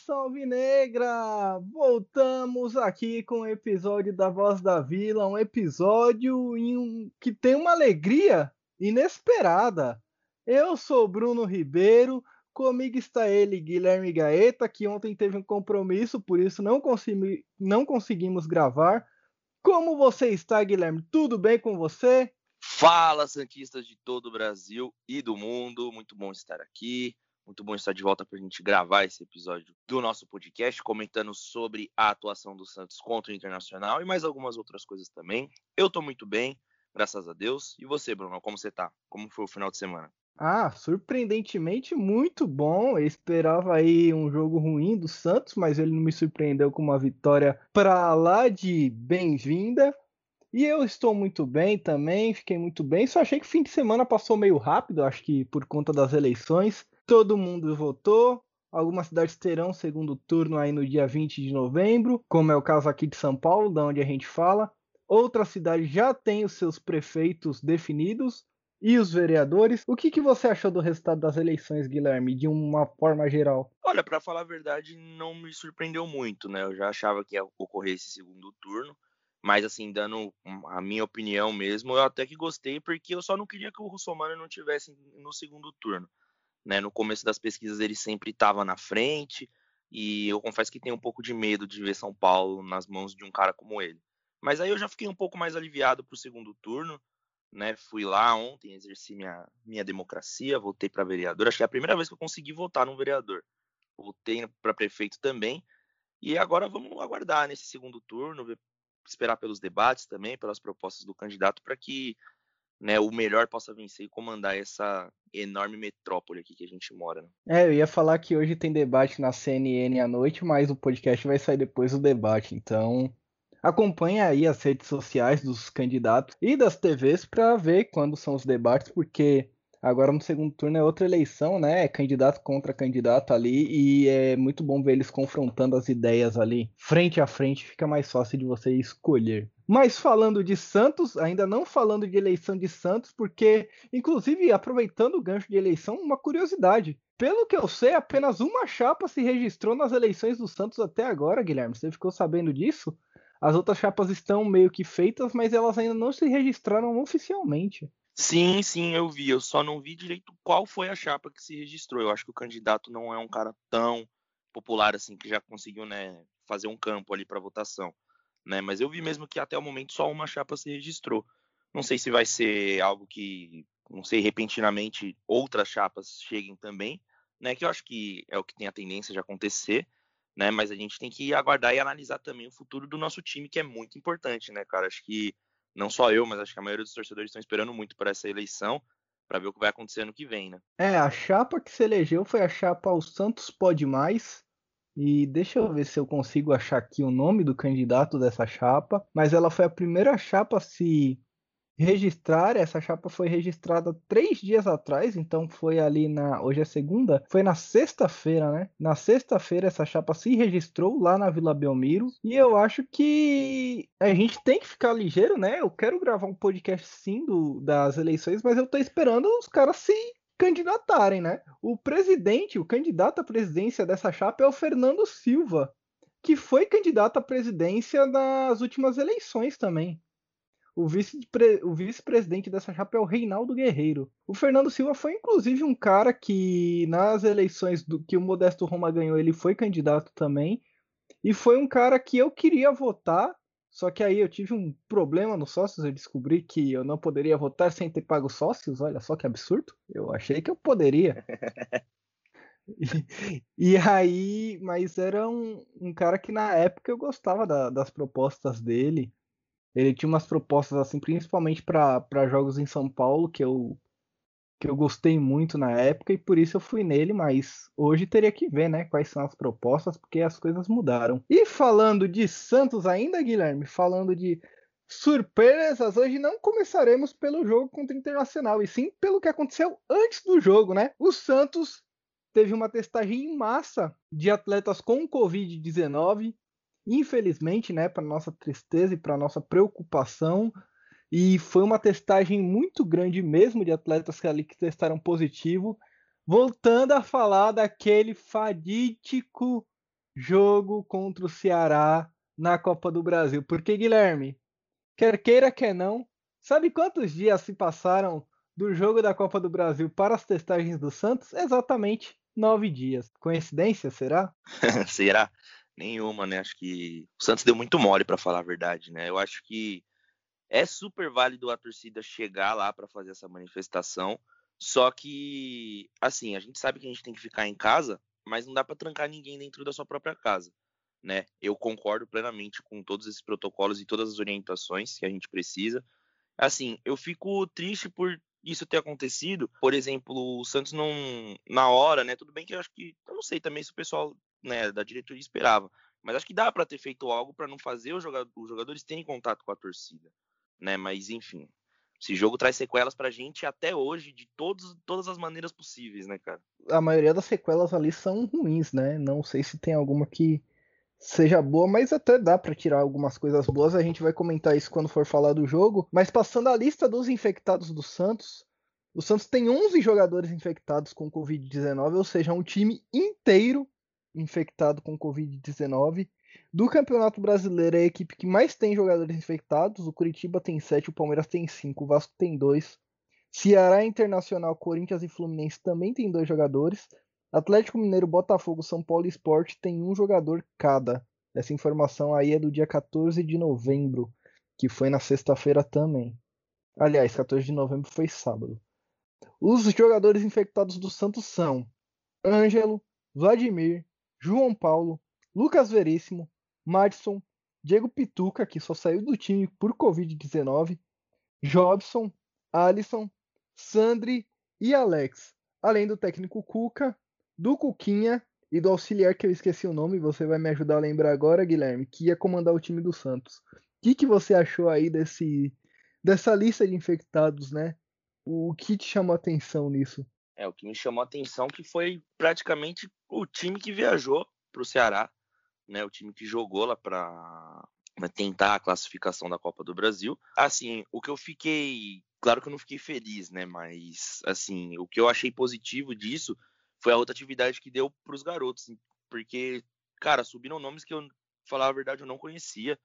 Nação alvinegra! Voltamos aqui com o episódio da Voz da Vila, um episódio um... que tem uma alegria inesperada. Eu sou Bruno Ribeiro, comigo está ele, Guilherme Gaeta, que ontem teve um compromisso, por isso não, consegui... não conseguimos gravar. Como você está, Guilherme? Tudo bem com você? Fala, Santistas de todo o Brasil e do mundo, muito bom estar aqui. Muito bom estar de volta para a gente gravar esse episódio do nosso podcast, comentando sobre a atuação do Santos contra o Internacional e mais algumas outras coisas também. Eu estou muito bem, graças a Deus. E você, Bruno, como você está? Como foi o final de semana? Ah, surpreendentemente muito bom. Eu esperava aí um jogo ruim do Santos, mas ele não me surpreendeu com uma vitória para lá de bem-vinda. E eu estou muito bem também, fiquei muito bem. Só achei que o fim de semana passou meio rápido, acho que por conta das eleições. Todo mundo votou. Algumas cidades terão segundo turno aí no dia 20 de novembro, como é o caso aqui de São Paulo, da onde a gente fala. Outras cidades já têm os seus prefeitos definidos e os vereadores. O que, que você achou do resultado das eleições, Guilherme, de uma forma geral? Olha, para falar a verdade, não me surpreendeu muito, né? Eu já achava que ia ocorrer esse segundo turno, mas assim, dando a minha opinião mesmo, eu até que gostei, porque eu só não queria que o Russomano não tivesse no segundo turno. Né? No começo das pesquisas ele sempre estava na frente, e eu confesso que tenho um pouco de medo de ver São Paulo nas mãos de um cara como ele. Mas aí eu já fiquei um pouco mais aliviado para o segundo turno, né? Fui lá ontem, exerci minha, minha democracia, voltei para vereador. Acho que é a primeira vez que eu consegui votar num vereador. Voltei para prefeito também. E agora vamos aguardar nesse segundo turno, ver, esperar pelos debates também, pelas propostas do candidato, para que né, o melhor possa vencer e comandar essa enorme metrópole aqui que a gente mora. Né? É, eu ia falar que hoje tem debate na CNN à noite, mas o podcast vai sair depois do debate, então acompanha aí as redes sociais dos candidatos e das TVs para ver quando são os debates, porque Agora no segundo turno é outra eleição, né? É candidato contra candidato ali e é muito bom ver eles confrontando as ideias ali frente a frente, fica mais fácil de você escolher. Mas falando de Santos, ainda não falando de eleição de Santos, porque inclusive aproveitando o gancho de eleição, uma curiosidade. Pelo que eu sei, apenas uma chapa se registrou nas eleições do Santos até agora, Guilherme. Você ficou sabendo disso? As outras chapas estão meio que feitas, mas elas ainda não se registraram oficialmente. Sim, sim, eu vi. Eu só não vi direito qual foi a chapa que se registrou. Eu acho que o candidato não é um cara tão popular assim que já conseguiu, né, fazer um campo ali para votação, né? Mas eu vi mesmo que até o momento só uma chapa se registrou. Não sei se vai ser algo que, não sei, repentinamente outras chapas cheguem também, né? Que eu acho que é o que tem a tendência de acontecer, né? Mas a gente tem que aguardar e analisar também o futuro do nosso time, que é muito importante, né, cara? Acho que não só eu, mas acho que a maioria dos torcedores estão esperando muito por essa eleição para ver o que vai acontecer ano que vem, né? É, a chapa que se elegeu foi a chapa O Santos Pode Mais. E deixa eu ver se eu consigo achar aqui o nome do candidato dessa chapa. Mas ela foi a primeira chapa a se registrar. Essa chapa foi registrada três dias atrás, então foi ali na. Hoje é segunda, foi na sexta-feira, né? Na sexta-feira essa chapa se registrou lá na Vila Belmiro e eu acho que a gente tem que ficar ligeiro, né? Eu quero gravar um podcast sim do, das eleições, mas eu tô esperando os caras se candidatarem, né? O presidente, o candidato à presidência dessa chapa é o Fernando Silva, que foi candidato à presidência nas últimas eleições também. O vice-presidente vice dessa chapa é o Reinaldo Guerreiro. O Fernando Silva foi inclusive um cara que nas eleições do que o Modesto Roma ganhou, ele foi candidato também. E foi um cara que eu queria votar, só que aí eu tive um problema nos sócios, eu descobri que eu não poderia votar sem ter pago sócios, olha só que absurdo. Eu achei que eu poderia. E, e, aí, mas era um, um, cara que na época eu gostava da, das propostas dele. Ele tinha umas propostas assim, principalmente para jogos em São Paulo, que eu que eu gostei muito na época e por isso eu fui nele, mas hoje teria que ver, né, quais são as propostas, porque as coisas mudaram. E falando de Santos ainda, Guilherme, falando de surpresas, hoje não começaremos pelo jogo contra o Internacional, e sim pelo que aconteceu antes do jogo, né? O Santos teve uma testagem em massa de atletas com Covid-19, infelizmente, né, para nossa tristeza e para nossa preocupação, e foi uma testagem muito grande mesmo de atletas que ali que testaram positivo. voltando a falar daquele fadídico jogo contra o Ceará na Copa do Brasil. Porque, Guilherme, quer queira, quer não, sabe quantos dias se passaram do jogo da Copa do Brasil para as testagens do Santos? Exatamente nove dias. Coincidência, será? será? Nenhuma, né? Acho que o Santos deu muito mole, para falar a verdade, né? Eu acho que é super válido a torcida chegar lá para fazer essa manifestação. Só que, assim, a gente sabe que a gente tem que ficar em casa, mas não dá para trancar ninguém dentro da sua própria casa, né? Eu concordo plenamente com todos esses protocolos e todas as orientações que a gente precisa. Assim, eu fico triste por isso ter acontecido. Por exemplo, o Santos não na hora, né? Tudo bem que eu acho que eu não sei também se o pessoal, né, da diretoria esperava, mas acho que dá para ter feito algo para não fazer os jogadores terem contato com a torcida né? Mas enfim, esse jogo traz sequelas pra gente até hoje de todos, todas as maneiras possíveis, né, cara? A maioria das sequelas ali são ruins, né? Não sei se tem alguma que seja boa, mas até dá para tirar algumas coisas boas. A gente vai comentar isso quando for falar do jogo. Mas passando a lista dos infectados do Santos, o Santos tem 11 jogadores infectados com Covid-19, ou seja, um time inteiro infectado com Covid-19. Do Campeonato Brasileiro é a equipe que mais tem jogadores infectados. O Curitiba tem 7, o Palmeiras tem 5, o Vasco tem 2. Ceará Internacional, Corinthians e Fluminense também tem dois jogadores. Atlético Mineiro, Botafogo, São Paulo e Sport tem um jogador cada. Essa informação aí é do dia 14 de novembro, que foi na sexta-feira também. Aliás, 14 de novembro foi sábado. Os jogadores infectados do Santos são Ângelo, Vladimir, João Paulo, Lucas Veríssimo, Madison, Diego Pituca, que só saiu do time por Covid-19, Jobson, Alisson, Sandri e Alex, além do técnico Cuca, do Cuquinha e do auxiliar que eu esqueci o nome, você vai me ajudar a lembrar agora, Guilherme, que ia comandar o time do Santos. O que, que você achou aí desse, dessa lista de infectados, né? O que te chamou a atenção nisso? É, o que me chamou a atenção que foi praticamente o time que viajou para o Ceará né, o time que jogou lá para tentar a classificação da Copa do Brasil. Assim, o que eu fiquei, claro que eu não fiquei feliz, né, mas assim, o que eu achei positivo disso foi a rotatividade que deu para os garotos, porque cara, subiram nomes que eu falar a verdade eu não conhecia.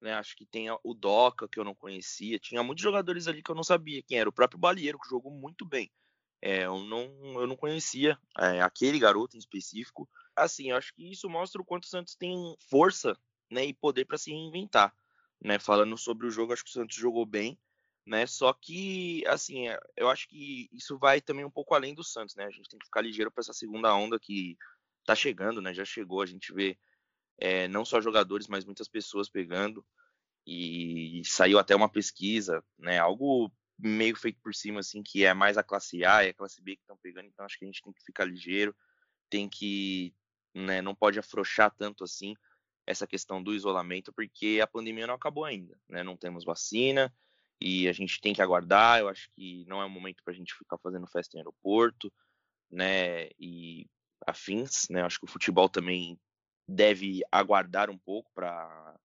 Né, acho que tem o Doca, que eu não conhecia. Tinha muitos jogadores ali que eu não sabia quem era. O próprio Balieiro, que jogou muito bem. É, eu, não, eu não conhecia é, aquele garoto em específico assim, eu acho que isso mostra o quanto o Santos tem força, né, e poder para se reinventar, né? Falando sobre o jogo, acho que o Santos jogou bem, né? Só que, assim, é, eu acho que isso vai também um pouco além do Santos, né? A gente tem que ficar ligeiro para essa segunda onda que tá chegando, né? Já chegou, a gente vê é, não só jogadores, mas muitas pessoas pegando e saiu até uma pesquisa, né? Algo meio feito por cima, assim, que é mais a classe A e a classe B que estão pegando, então acho que a gente tem que ficar ligeiro, tem que né, não pode afrouxar tanto assim essa questão do isolamento, porque a pandemia não acabou ainda, né? Não temos vacina e a gente tem que aguardar. Eu acho que não é o momento para a gente ficar fazendo festa em aeroporto, né? E afins, né? Acho que o futebol também deve aguardar um pouco para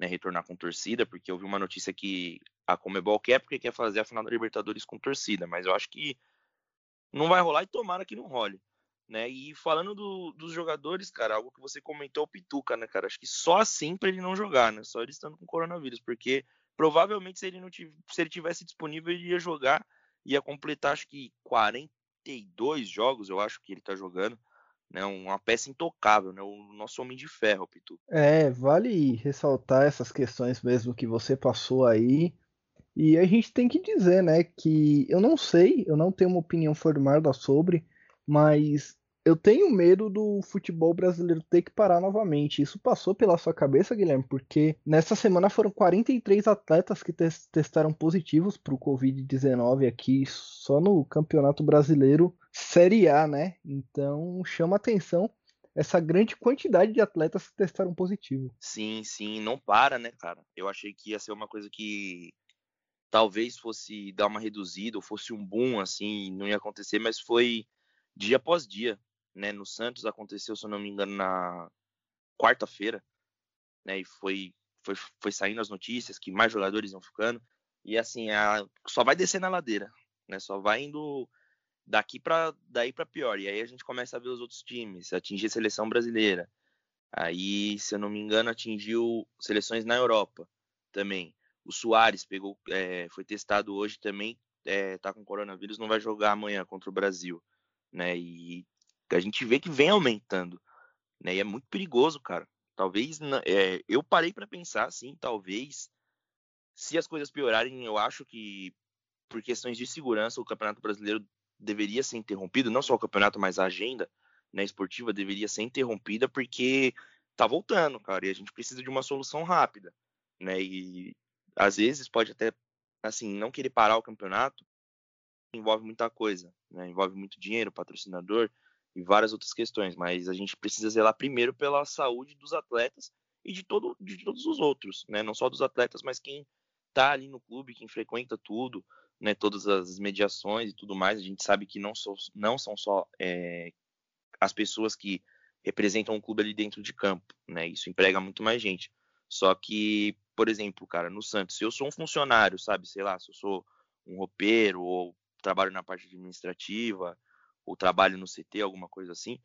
né, retornar com torcida, porque eu vi uma notícia que a Comebol quer porque quer fazer a final da Libertadores com torcida, mas eu acho que não vai rolar e tomara que não role. Né? E falando do, dos jogadores, cara, algo que você comentou, o Pituca, né, cara? Acho que só assim para ele não jogar, né? Só ele estando com coronavírus, porque provavelmente se ele não tivesse, se ele tivesse disponível, ele ia jogar, ia completar acho que 42 jogos, eu acho que ele tá jogando, né? Uma peça intocável, né? O nosso homem de ferro, o Pituca. É, vale ressaltar essas questões mesmo que você passou aí. E a gente tem que dizer, né, que eu não sei, eu não tenho uma opinião formada sobre, mas eu tenho medo do futebol brasileiro ter que parar novamente. Isso passou pela sua cabeça, Guilherme? Porque nessa semana foram 43 atletas que testaram positivos para o Covid-19 aqui só no Campeonato Brasileiro Série A, né? Então chama atenção essa grande quantidade de atletas que testaram positivo. Sim, sim, não para, né, cara? Eu achei que ia ser uma coisa que talvez fosse dar uma reduzida, ou fosse um boom, assim, não ia acontecer, mas foi dia após dia, né? No Santos aconteceu, se eu não me engano, na quarta-feira, né? E foi, foi, foi saindo as notícias que mais jogadores iam ficando. E assim, a, só vai descer na ladeira, né? Só vai indo daqui para daí para pior. E aí a gente começa a ver os outros times, atingir a seleção brasileira. Aí, se eu não me engano, atingiu seleções na Europa também. O Soares pegou, é, foi testado hoje também, é, tá com coronavírus, não vai jogar amanhã contra o Brasil, né? E a gente vê que vem aumentando, né? E é muito perigoso, cara. Talvez, é, eu parei para pensar, assim, talvez, se as coisas piorarem, eu acho que por questões de segurança o Campeonato Brasileiro deveria ser interrompido, não só o campeonato, mas a agenda né, esportiva deveria ser interrompida porque tá voltando, cara, e a gente precisa de uma solução rápida, né? E às vezes pode até assim, não querer parar o campeonato envolve muita coisa, né? Envolve muito dinheiro, patrocinador e várias outras questões, mas a gente precisa zelar primeiro pela saúde dos atletas e de todo de todos os outros, né? Não só dos atletas, mas quem tá ali no clube, quem frequenta tudo, né, todas as mediações e tudo mais, a gente sabe que não, so, não são só é, as pessoas que representam o clube ali dentro de campo, né? Isso emprega muito mais gente. Só que, por exemplo, cara, no Santos, se eu sou um funcionário, sabe, sei lá, se eu sou um roupeiro ou trabalho na parte administrativa ou trabalho no CT, alguma coisa assim,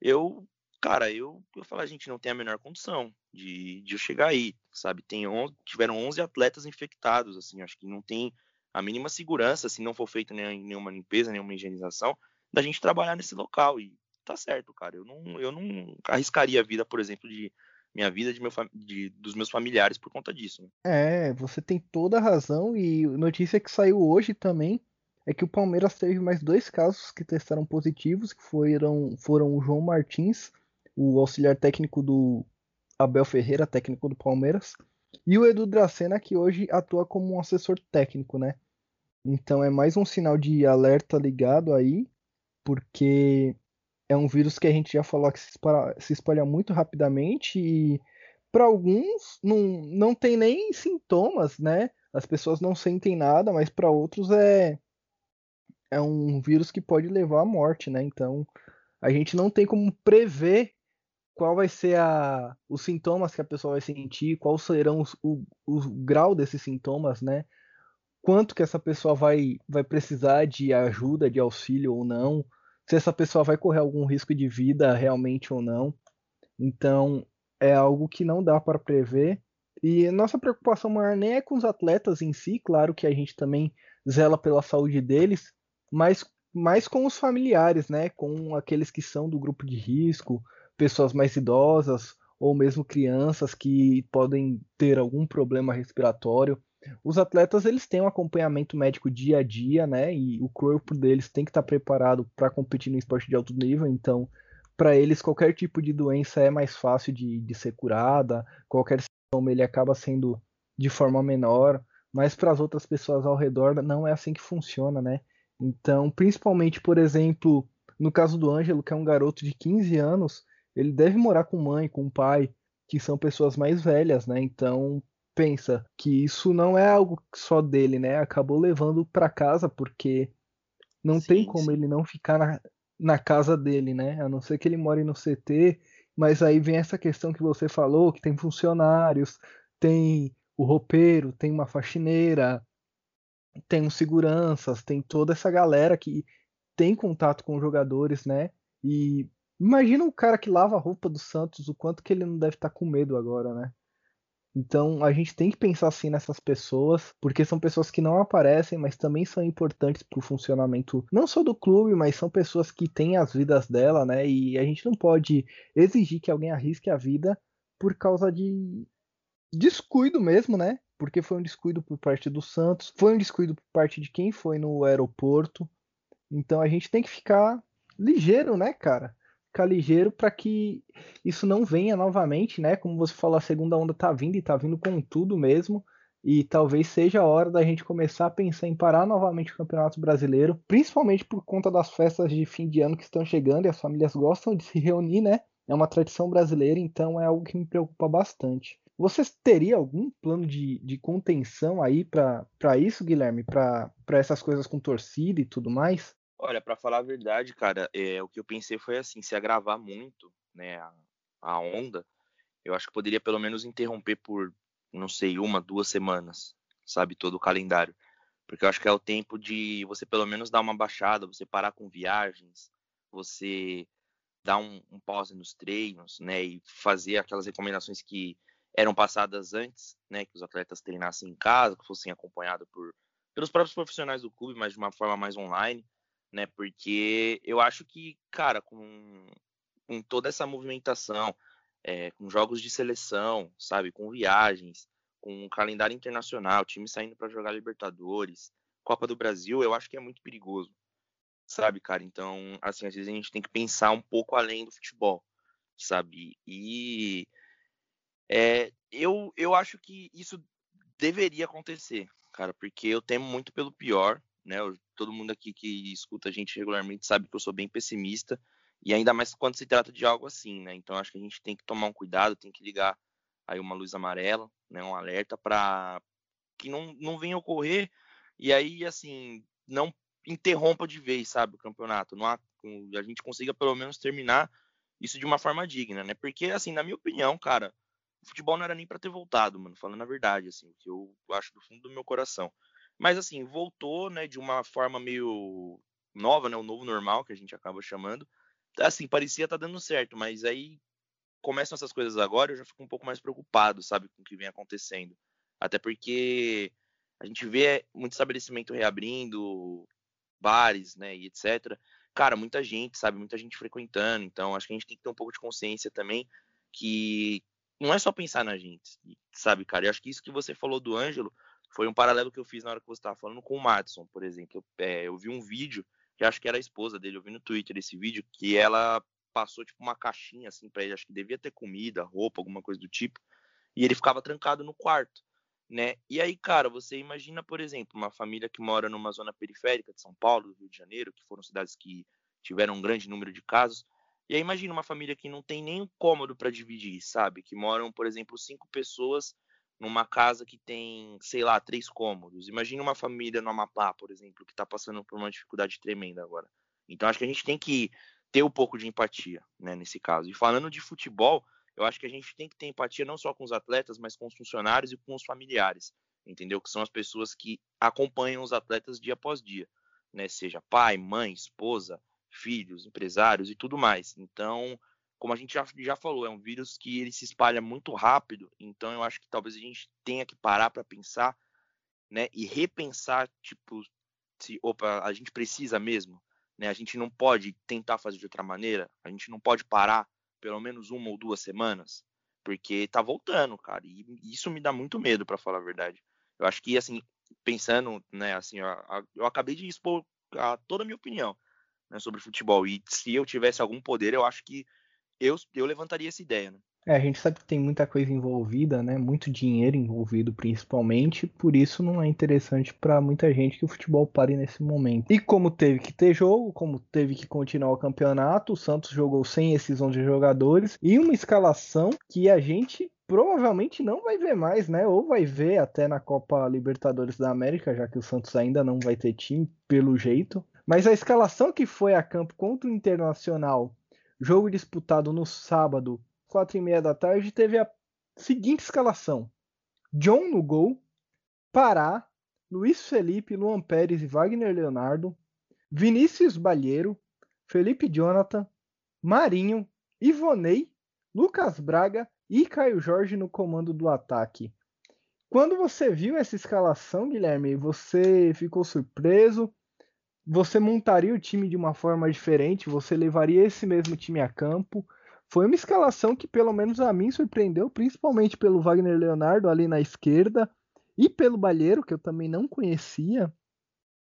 eu, cara, eu, eu falo, a gente não tem a menor condição de, de eu chegar aí, sabe? Tem 11, tiveram 11 atletas infectados, assim, acho que não tem a mínima segurança, se não for feita nenhuma limpeza, nenhuma higienização, da gente trabalhar nesse local. E tá certo, cara. Eu não, eu não arriscaria a vida, por exemplo, de minha vida de meu, de, dos meus familiares por conta disso. Né? É, você tem toda a razão e notícia que saiu hoje também é que o Palmeiras teve mais dois casos que testaram positivos, que foram, foram o João Martins, o auxiliar técnico do Abel Ferreira, técnico do Palmeiras, e o Edu Dracena, que hoje atua como um assessor técnico, né? Então é mais um sinal de alerta ligado aí, porque é um vírus que a gente já falou que se espalha, se espalha muito rapidamente e para alguns não, não tem nem sintomas, né? As pessoas não sentem nada, mas para outros é é um vírus que pode levar à morte, né? Então a gente não tem como prever qual vai ser a, os sintomas que a pessoa vai sentir, quais serão os, o, o grau desses sintomas, né? Quanto que essa pessoa vai, vai precisar de ajuda, de auxílio ou não, se essa pessoa vai correr algum risco de vida realmente ou não. Então, é algo que não dá para prever. E nossa preocupação maior nem é com os atletas em si, claro que a gente também zela pela saúde deles, mas mais com os familiares, né? Com aqueles que são do grupo de risco, pessoas mais idosas ou mesmo crianças que podem ter algum problema respiratório. Os atletas eles têm um acompanhamento médico dia a dia, né? E o corpo deles tem que estar preparado para competir no esporte de alto nível. Então, para eles qualquer tipo de doença é mais fácil de, de ser curada. Qualquer sintoma ele acaba sendo de forma menor. Mas para as outras pessoas ao redor não é assim que funciona, né? Então, principalmente, por exemplo, no caso do Ângelo, que é um garoto de 15 anos, ele deve morar com mãe, com pai, que são pessoas mais velhas, né? Então pensa que isso não é algo só dele, né? Acabou levando para casa porque não sim, tem como sim. ele não ficar na, na casa dele, né? A não ser que ele more no CT, mas aí vem essa questão que você falou, que tem funcionários, tem o roupeiro, tem uma faxineira, tem os seguranças, tem toda essa galera que tem contato com os jogadores, né? E Imagina o cara que lava a roupa do Santos, o quanto que ele não deve estar tá com medo agora, né? Então a gente tem que pensar assim nessas pessoas, porque são pessoas que não aparecem, mas também são importantes para o funcionamento não só do clube, mas são pessoas que têm as vidas dela, né? E a gente não pode exigir que alguém arrisque a vida por causa de descuido mesmo, né? Porque foi um descuido por parte do Santos, foi um descuido por parte de quem foi no aeroporto. Então a gente tem que ficar ligeiro, né, cara? Ficar ligeiro para que isso não venha novamente, né? Como você falou, a segunda onda tá vindo e tá vindo com tudo mesmo. E talvez seja a hora da gente começar a pensar em parar novamente o Campeonato Brasileiro, principalmente por conta das festas de fim de ano que estão chegando e as famílias gostam de se reunir, né? É uma tradição brasileira, então é algo que me preocupa bastante. Você teria algum plano de, de contenção aí para isso, Guilherme? Para essas coisas com torcida e tudo mais? Olha, para falar a verdade, cara, é, o que eu pensei foi assim, se agravar muito, né, a, a onda, eu acho que poderia pelo menos interromper por, não sei, uma, duas semanas, sabe, todo o calendário. Porque eu acho que é o tempo de você pelo menos dar uma baixada, você parar com viagens, você dar um, um pause nos treinos, né? E fazer aquelas recomendações que eram passadas antes, né? Que os atletas treinassem em casa, que fossem acompanhados por pelos próprios profissionais do clube, mas de uma forma mais online, né? Porque eu acho que, cara, com, com toda essa movimentação, é, com jogos de seleção, sabe, com viagens, com um calendário internacional, time saindo para jogar Libertadores, Copa do Brasil, eu acho que é muito perigoso, sabe, cara? Então, assim, às vezes a gente tem que pensar um pouco além do futebol, sabe? E é, eu, eu acho que isso deveria acontecer, cara, porque eu temo muito pelo pior, né? Todo mundo aqui que escuta a gente regularmente sabe que eu sou bem pessimista, e ainda mais quando se trata de algo assim, né? Então acho que a gente tem que tomar um cuidado, tem que ligar aí uma luz amarela, né, um alerta para que não, não venha ocorrer e aí assim não interrompa de vez, sabe, o campeonato, não há, a gente consiga pelo menos terminar isso de uma forma digna, né? Porque assim, na minha opinião, cara, o futebol não era nem para ter voltado, mano, falando a verdade, assim, o que eu acho do fundo do meu coração. Mas assim, voltou, né, de uma forma meio nova, né, o novo normal que a gente acaba chamando. Assim, parecia estar tá dando certo, mas aí começam essas coisas agora, eu já fico um pouco mais preocupado, sabe, com o que vem acontecendo. Até porque a gente vê muito estabelecimento reabrindo, bares, né, e etc. Cara, muita gente, sabe, muita gente frequentando, então acho que a gente tem que ter um pouco de consciência também que não é só pensar na gente, sabe, cara? Eu acho que isso que você falou do Ângelo foi um paralelo que eu fiz na hora que você estava falando com o Madison, por exemplo. Eu, é, eu vi um vídeo, que acho que era a esposa dele, eu vi no Twitter esse vídeo, que ela passou tipo uma caixinha assim para ele, acho que devia ter comida, roupa, alguma coisa do tipo, e ele ficava trancado no quarto, né? E aí, cara, você imagina, por exemplo, uma família que mora numa zona periférica de São Paulo, do Rio de Janeiro, que foram cidades que tiveram um grande número de casos. E aí imagina uma família que não tem nem um cômodo para dividir, sabe? Que moram, por exemplo, cinco pessoas numa casa que tem, sei lá, três cômodos. Imagina uma família no Amapá, por exemplo, que está passando por uma dificuldade tremenda agora. Então acho que a gente tem que ter um pouco de empatia, né, nesse caso. E falando de futebol, eu acho que a gente tem que ter empatia não só com os atletas, mas com os funcionários e com os familiares, entendeu? Que são as pessoas que acompanham os atletas dia após dia, né? Seja pai, mãe, esposa, filhos, empresários e tudo mais. Então, como a gente já, já falou, é um vírus que ele se espalha muito rápido, então eu acho que talvez a gente tenha que parar para pensar, né, e repensar, tipo, se, opa, a gente precisa mesmo, né? A gente não pode tentar fazer de outra maneira, a gente não pode parar pelo menos uma ou duas semanas, porque tá voltando, cara, e isso me dá muito medo, para falar a verdade. Eu acho que, assim, pensando, né, assim, eu acabei de expor a toda a minha opinião né, sobre futebol, e se eu tivesse algum poder, eu acho que eu, eu levantaria essa ideia, né? É, a gente sabe que tem muita coisa envolvida, né? Muito dinheiro envolvido, principalmente. Por isso não é interessante para muita gente que o futebol pare nesse momento. E como teve que ter jogo, como teve que continuar o campeonato, o Santos jogou sem esses 11 jogadores e uma escalação que a gente provavelmente não vai ver mais, né? Ou vai ver até na Copa Libertadores da América, já que o Santos ainda não vai ter time, pelo jeito. Mas a escalação que foi a campo contra o Internacional, jogo disputado no sábado quatro e meia da tarde, teve a seguinte escalação: John no gol, Pará, Luiz Felipe, Luan Pérez e Wagner Leonardo, Vinícius Balheiro, Felipe Jonathan, Marinho, Ivonei, Lucas Braga e Caio Jorge no comando do ataque. Quando você viu essa escalação, Guilherme, você ficou surpreso? Você montaria o time de uma forma diferente? Você levaria esse mesmo time a campo? Foi uma escalação que, pelo menos a mim, surpreendeu, principalmente pelo Wagner Leonardo ali na esquerda e pelo Balheiro, que eu também não conhecia.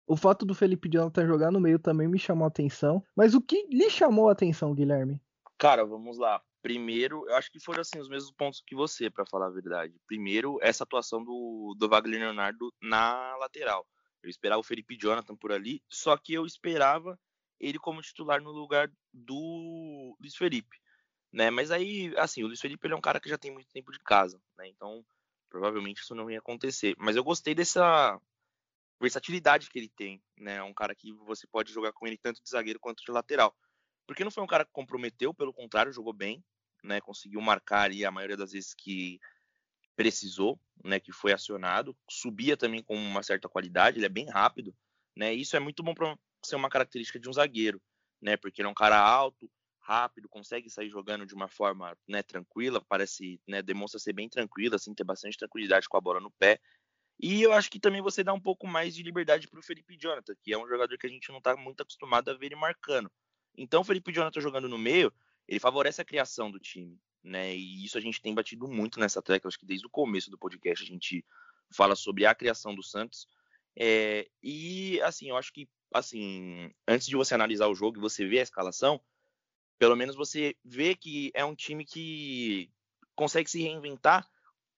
O fato do Felipe Jonathan jogar no meio também me chamou a atenção. Mas o que lhe chamou a atenção, Guilherme? Cara, vamos lá. Primeiro, eu acho que foram assim os mesmos pontos que você, para falar a verdade. Primeiro, essa atuação do, do Wagner Leonardo na lateral. Eu esperava o Felipe Jonathan por ali, só que eu esperava ele como titular no lugar do Luiz Felipe né? Mas aí, assim, o Luiz Felipe ele é um cara que já tem muito tempo de casa, né? Então, provavelmente isso não ia acontecer. Mas eu gostei dessa versatilidade que ele tem, né? É um cara que você pode jogar com ele tanto de zagueiro quanto de lateral. Porque não foi um cara que comprometeu, pelo contrário, jogou bem, né? Conseguiu marcar ali a maioria das vezes que precisou, né, que foi acionado, subia também com uma certa qualidade, ele é bem rápido, né? Isso é muito bom para ser uma característica de um zagueiro, né? Porque ele é um cara alto, rápido, consegue sair jogando de uma forma né, tranquila, parece, né, demonstra ser bem tranquilo, assim, ter bastante tranquilidade com a bola no pé. E eu acho que também você dá um pouco mais de liberdade para o Felipe Jonathan, que é um jogador que a gente não está muito acostumado a ver ele marcando. Então, o Felipe Jonathan jogando no meio, ele favorece a criação do time, né? E isso a gente tem batido muito nessa tecla, acho que desde o começo do podcast a gente fala sobre a criação do Santos. É, e assim, eu acho que assim, antes de você analisar o jogo e você ver a escalação, pelo menos você vê que é um time que consegue se reinventar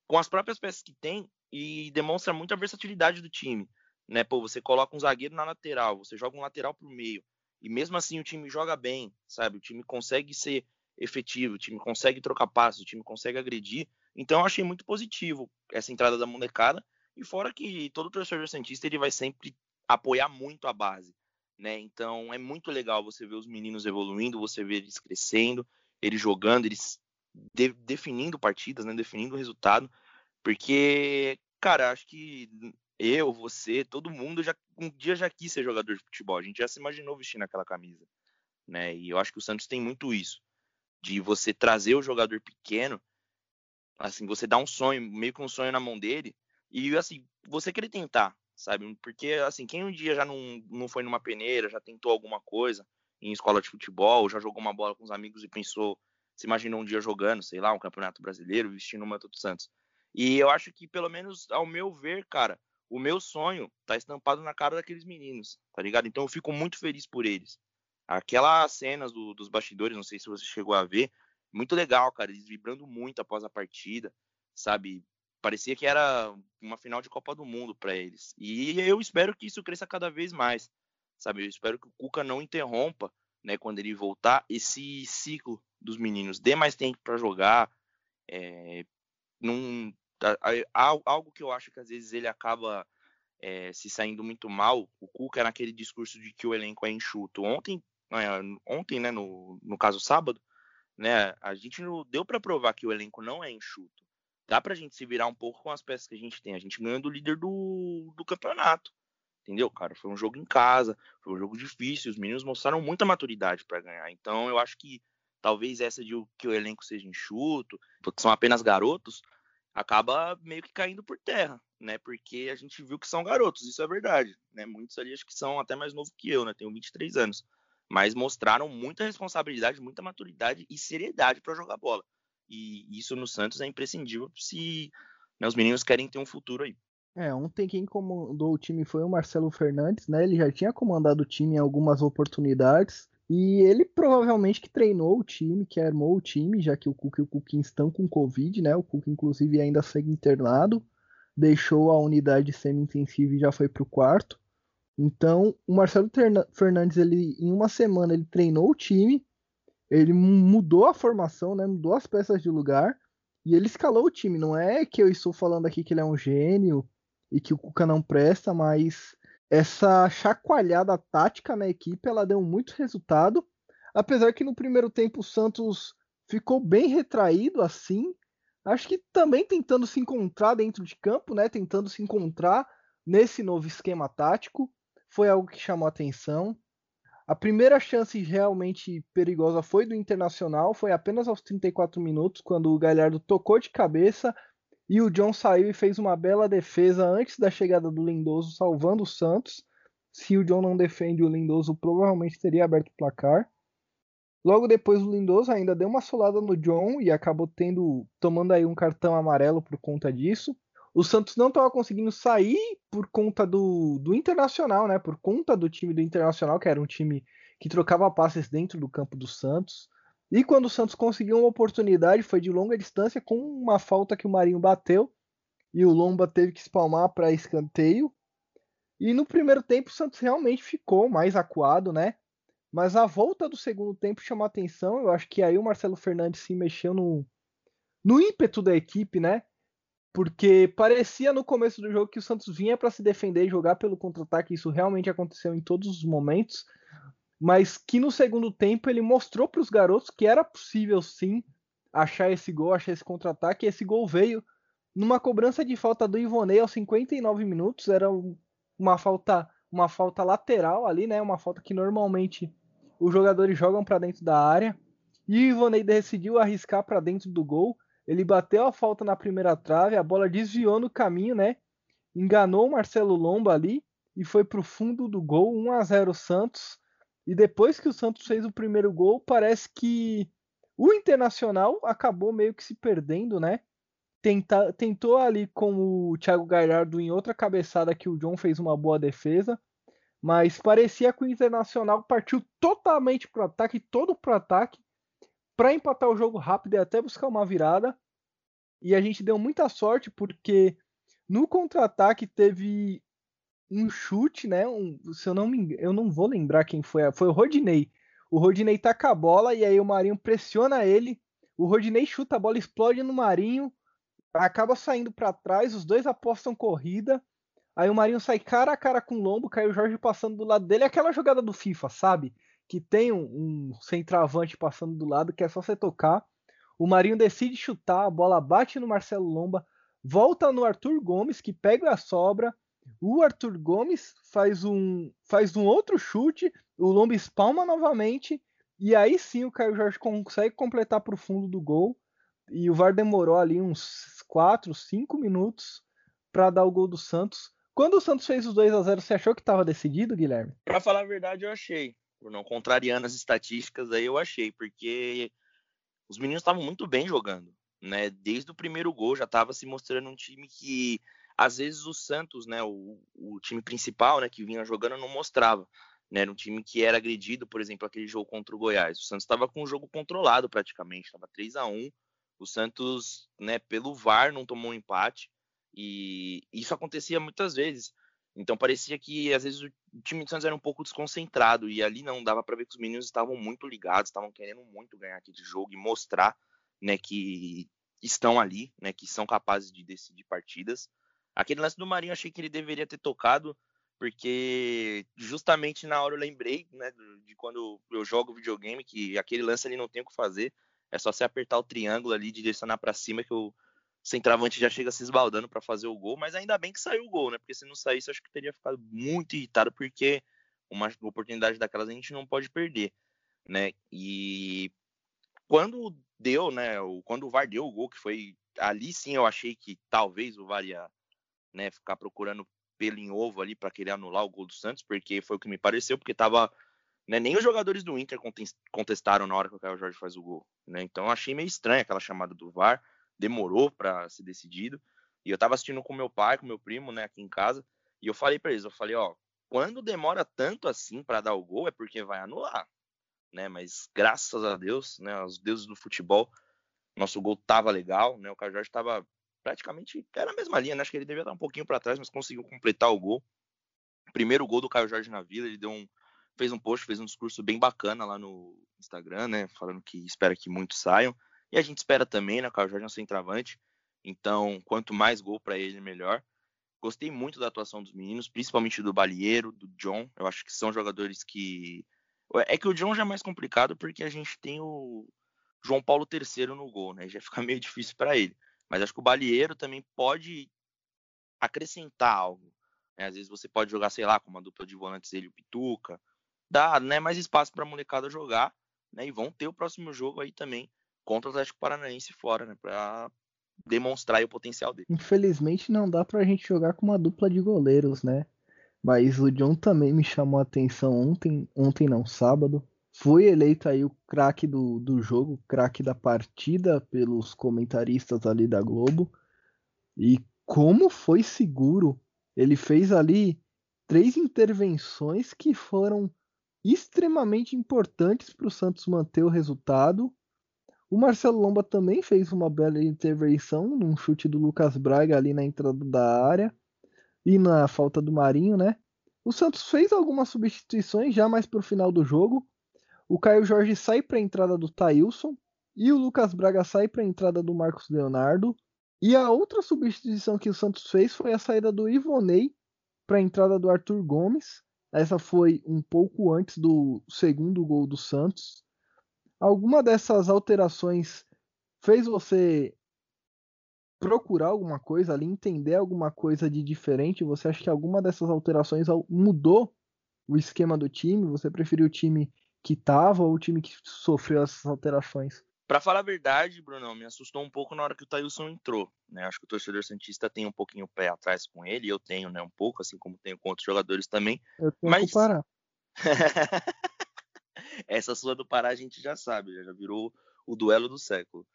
com as próprias peças que tem e demonstra muita versatilidade do time. Né? Pô, você coloca um zagueiro na lateral, você joga um lateral para o meio, e mesmo assim o time joga bem, sabe? O time consegue ser efetivo, o time consegue trocar passos, o time consegue agredir. Então eu achei muito positivo essa entrada da molecada. E fora que todo torcedor santista ele vai sempre apoiar muito a base né? Então é muito legal você ver os meninos evoluindo, você ver eles crescendo, eles jogando, eles de, definindo partidas, né? Definindo o resultado, porque, cara, acho que eu, você, todo mundo já um dia já quis ser jogador de futebol, a gente já se imaginou vestindo aquela camisa, né? E eu acho que o Santos tem muito isso, de você trazer o jogador pequeno, assim, você dá um sonho, meio que um sonho na mão dele, e assim, você querer tentar, sabe? Porque, assim, quem um dia já não, não foi numa peneira, já tentou alguma coisa em escola de futebol, já jogou uma bola com os amigos e pensou, se imaginou um dia jogando, sei lá, um campeonato brasileiro, vestindo o manto do Santos. E eu acho que, pelo menos ao meu ver, cara, o meu sonho tá estampado na cara daqueles meninos, tá ligado? Então eu fico muito feliz por eles. Aquelas cenas do, dos bastidores, não sei se você chegou a ver, muito legal, cara, eles vibrando muito após a partida, sabe? parecia que era uma final de Copa do Mundo para eles. E eu espero que isso cresça cada vez mais, sabe? Eu espero que o Cuca não interrompa, né, quando ele voltar, esse ciclo dos meninos. Dê mais tempo para jogar. É, num, algo que eu acho que às vezes ele acaba é, se saindo muito mal. O Cuca é naquele discurso de que o elenco é enxuto. Ontem, ontem, né, no, no caso sábado, né, a gente deu para provar que o elenco não é enxuto dá pra gente se virar um pouco com as peças que a gente tem. A gente ganhou do líder do, do campeonato. Entendeu, cara? Foi um jogo em casa, foi um jogo difícil. Os meninos mostraram muita maturidade para ganhar. Então, eu acho que talvez essa de que o elenco seja enxuto, porque são apenas garotos, acaba meio que caindo por terra, né? Porque a gente viu que são garotos, isso é verdade, né? Muitos ali acho que são até mais novos que eu, né? Tenho 23 anos, mas mostraram muita responsabilidade, muita maturidade e seriedade para jogar bola. E isso no Santos é imprescindível se né, os meninos querem ter um futuro aí. É, ontem quem comandou o time foi o Marcelo Fernandes, né? Ele já tinha comandado o time em algumas oportunidades. E ele provavelmente que treinou o time, que armou o time, já que o Cook e o Cookie estão com Covid, né? O Cook, inclusive, ainda segue internado. Deixou a unidade semi-intensiva e já foi para o quarto. Então, o Marcelo Fernandes, ele, em uma semana, ele treinou o time ele mudou a formação, né? Mudou as peças de lugar e ele escalou o time. Não é que eu estou falando aqui que ele é um gênio e que o Cuca não presta, mas essa chacoalhada tática na equipe ela deu muito resultado. Apesar que no primeiro tempo o Santos ficou bem retraído assim. Acho que também tentando se encontrar dentro de campo, né? Tentando se encontrar nesse novo esquema tático. Foi algo que chamou atenção. A primeira chance realmente perigosa foi do Internacional, foi apenas aos 34 minutos, quando o Galhardo tocou de cabeça e o John saiu e fez uma bela defesa antes da chegada do Lindoso, salvando o Santos. Se o John não defende o Lindoso, provavelmente teria aberto o placar. Logo depois o Lindoso ainda deu uma solada no John e acabou tendo tomando aí um cartão amarelo por conta disso o Santos não estava conseguindo sair por conta do, do Internacional, né? Por conta do time do Internacional, que era um time que trocava passes dentro do campo do Santos. E quando o Santos conseguiu uma oportunidade, foi de longa distância, com uma falta que o Marinho bateu. E o Lomba teve que espalmar para escanteio. E no primeiro tempo o Santos realmente ficou mais acuado, né? Mas a volta do segundo tempo chamou atenção. Eu acho que aí o Marcelo Fernandes se mexeu no, no ímpeto da equipe, né? Porque parecia no começo do jogo que o Santos vinha para se defender e jogar pelo contra-ataque, isso realmente aconteceu em todos os momentos, mas que no segundo tempo ele mostrou para os garotos que era possível sim achar esse gol, achar esse contra-ataque, e esse gol veio numa cobrança de falta do Ivonei aos 59 minutos, era uma falta uma falta lateral ali, né? Uma falta que normalmente os jogadores jogam para dentro da área. E o Ivonei decidiu arriscar para dentro do gol. Ele bateu a falta na primeira trave, a bola desviou no caminho, né? Enganou o Marcelo Lomba ali e foi para o fundo do gol, 1 a 0 Santos. E depois que o Santos fez o primeiro gol, parece que o Internacional acabou meio que se perdendo, né? Tenta, tentou ali com o Thiago Galhardo em outra cabeçada que o John fez uma boa defesa, mas parecia que o Internacional partiu totalmente para o ataque, todo para o ataque, para empatar o jogo rápido e até buscar uma virada. E a gente deu muita sorte porque no contra-ataque teve um chute, né? Um, se eu não me eu não vou lembrar quem foi, foi o Rodinei. O Rodinei taca a bola e aí o Marinho pressiona ele. O Rodinei chuta a bola, explode no Marinho, acaba saindo para trás, os dois apostam corrida. Aí o Marinho sai cara a cara com o Lombo, cai o Jorge passando do lado dele, aquela jogada do FIFA, sabe? Que tem um, um centroavante passando do lado, que é só você tocar. O Marinho decide chutar, a bola bate no Marcelo Lomba, volta no Arthur Gomes, que pega a sobra, o Arthur Gomes faz um, faz um outro chute, o Lomba espalma novamente, e aí sim o Caio Jorge consegue completar para o fundo do gol. E o VAR demorou ali uns 4, 5 minutos para dar o gol do Santos. Quando o Santos fez os 2 a 0 você achou que estava decidido, Guilherme? Para falar a verdade, eu achei. Por não contrariando as estatísticas, aí eu achei, porque os meninos estavam muito bem jogando. Né? Desde o primeiro gol já estava se mostrando um time que às vezes o Santos, né, o, o time principal, né, que vinha jogando não mostrava, né, era um time que era agredido, por exemplo, aquele jogo contra o Goiás. O Santos estava com o jogo controlado praticamente, estava 3 a 1. O Santos, né, pelo VAR não tomou um empate e isso acontecia muitas vezes. Então parecia que às vezes o time do Santos era um pouco desconcentrado e ali não dava para ver que os meninos estavam muito ligados, estavam querendo muito ganhar aquele jogo e mostrar, né, que estão ali, né, que são capazes de decidir partidas. Aquele lance do Marinho, achei que ele deveria ter tocado, porque justamente na hora eu lembrei, né, de quando eu jogo videogame, que aquele lance ali não tem o que fazer, é só você apertar o triângulo ali, direcionar para cima, que o centroavante já chega se esbaldando para fazer o gol, mas ainda bem que saiu o gol, né, porque se não saísse, acho que teria ficado muito irritado, porque uma oportunidade daquelas a gente não pode perder, né, e quando deu, né, quando o VAR deu o gol, que foi ali sim eu achei que talvez o VAR ia né, ficar procurando pelo em ovo ali para querer anular o gol do Santos, porque foi o que me pareceu, porque tava. Né, nem os jogadores do Inter contestaram na hora que o Caio Jorge faz o gol. Né? Então eu achei meio estranho aquela chamada do VAR, demorou para ser decidido. E eu tava assistindo com meu pai, com meu primo, né, aqui em casa, e eu falei para eles, eu falei, ó, quando demora tanto assim para dar o gol é porque vai anular, né? Mas graças a Deus, né, os deuses do futebol, nosso gol tava legal, né? O Caio Jorge tava praticamente era a mesma linha, né? Acho que ele devia estar um pouquinho para trás, mas conseguiu completar o gol. Primeiro gol do Caio Jorge na Vila, ele deu um fez um post, fez um discurso bem bacana lá no Instagram, né, falando que espera que muitos saiam. E a gente espera também, né, o Caio Jorge é um centroavante. Então, quanto mais gol para ele, melhor. Gostei muito da atuação dos meninos, principalmente do Balieiro, do John. Eu acho que são jogadores que é que o John já é mais complicado porque a gente tem o João Paulo III no gol, né? Já fica meio difícil para ele. Mas acho que o Balieiro também pode acrescentar algo. Né? Às vezes você pode jogar, sei lá, com uma dupla de volantes ele e o Pituca. Dá né, mais espaço para a molecada jogar. Né? E vão ter o próximo jogo aí também contra o Atlético Paranaense fora, né? Para demonstrar o potencial dele. Infelizmente não dá pra gente jogar com uma dupla de goleiros, né? Mas o John também me chamou a atenção ontem, ontem não, sábado, foi eleito aí o craque do, do jogo, craque da partida pelos comentaristas ali da Globo. E como foi seguro, ele fez ali três intervenções que foram extremamente importantes para o Santos manter o resultado. O Marcelo Lomba também fez uma bela intervenção num chute do Lucas Braga ali na entrada da área e na falta do Marinho, né? O Santos fez algumas substituições já mais para o final do jogo. O Caio Jorge sai para a entrada do Tailson e o Lucas Braga sai para a entrada do Marcos Leonardo. E a outra substituição que o Santos fez foi a saída do Ivonei para a entrada do Arthur Gomes. Essa foi um pouco antes do segundo gol do Santos. Alguma dessas alterações fez você procurar alguma coisa ali, entender alguma coisa de diferente? Você acha que alguma dessas alterações mudou o esquema do time? Você preferiu o time que tava ou o time que sofreu essas alterações? Para falar a verdade, Bruno, me assustou um pouco na hora que o Thailson entrou. Né? Acho que o torcedor Santista tem um pouquinho o pé atrás com ele, eu tenho, né, um pouco, assim como tenho com outros jogadores também. Eu tenho Mas... que parar. Essa sua do Pará a gente já sabe, já virou o duelo do século.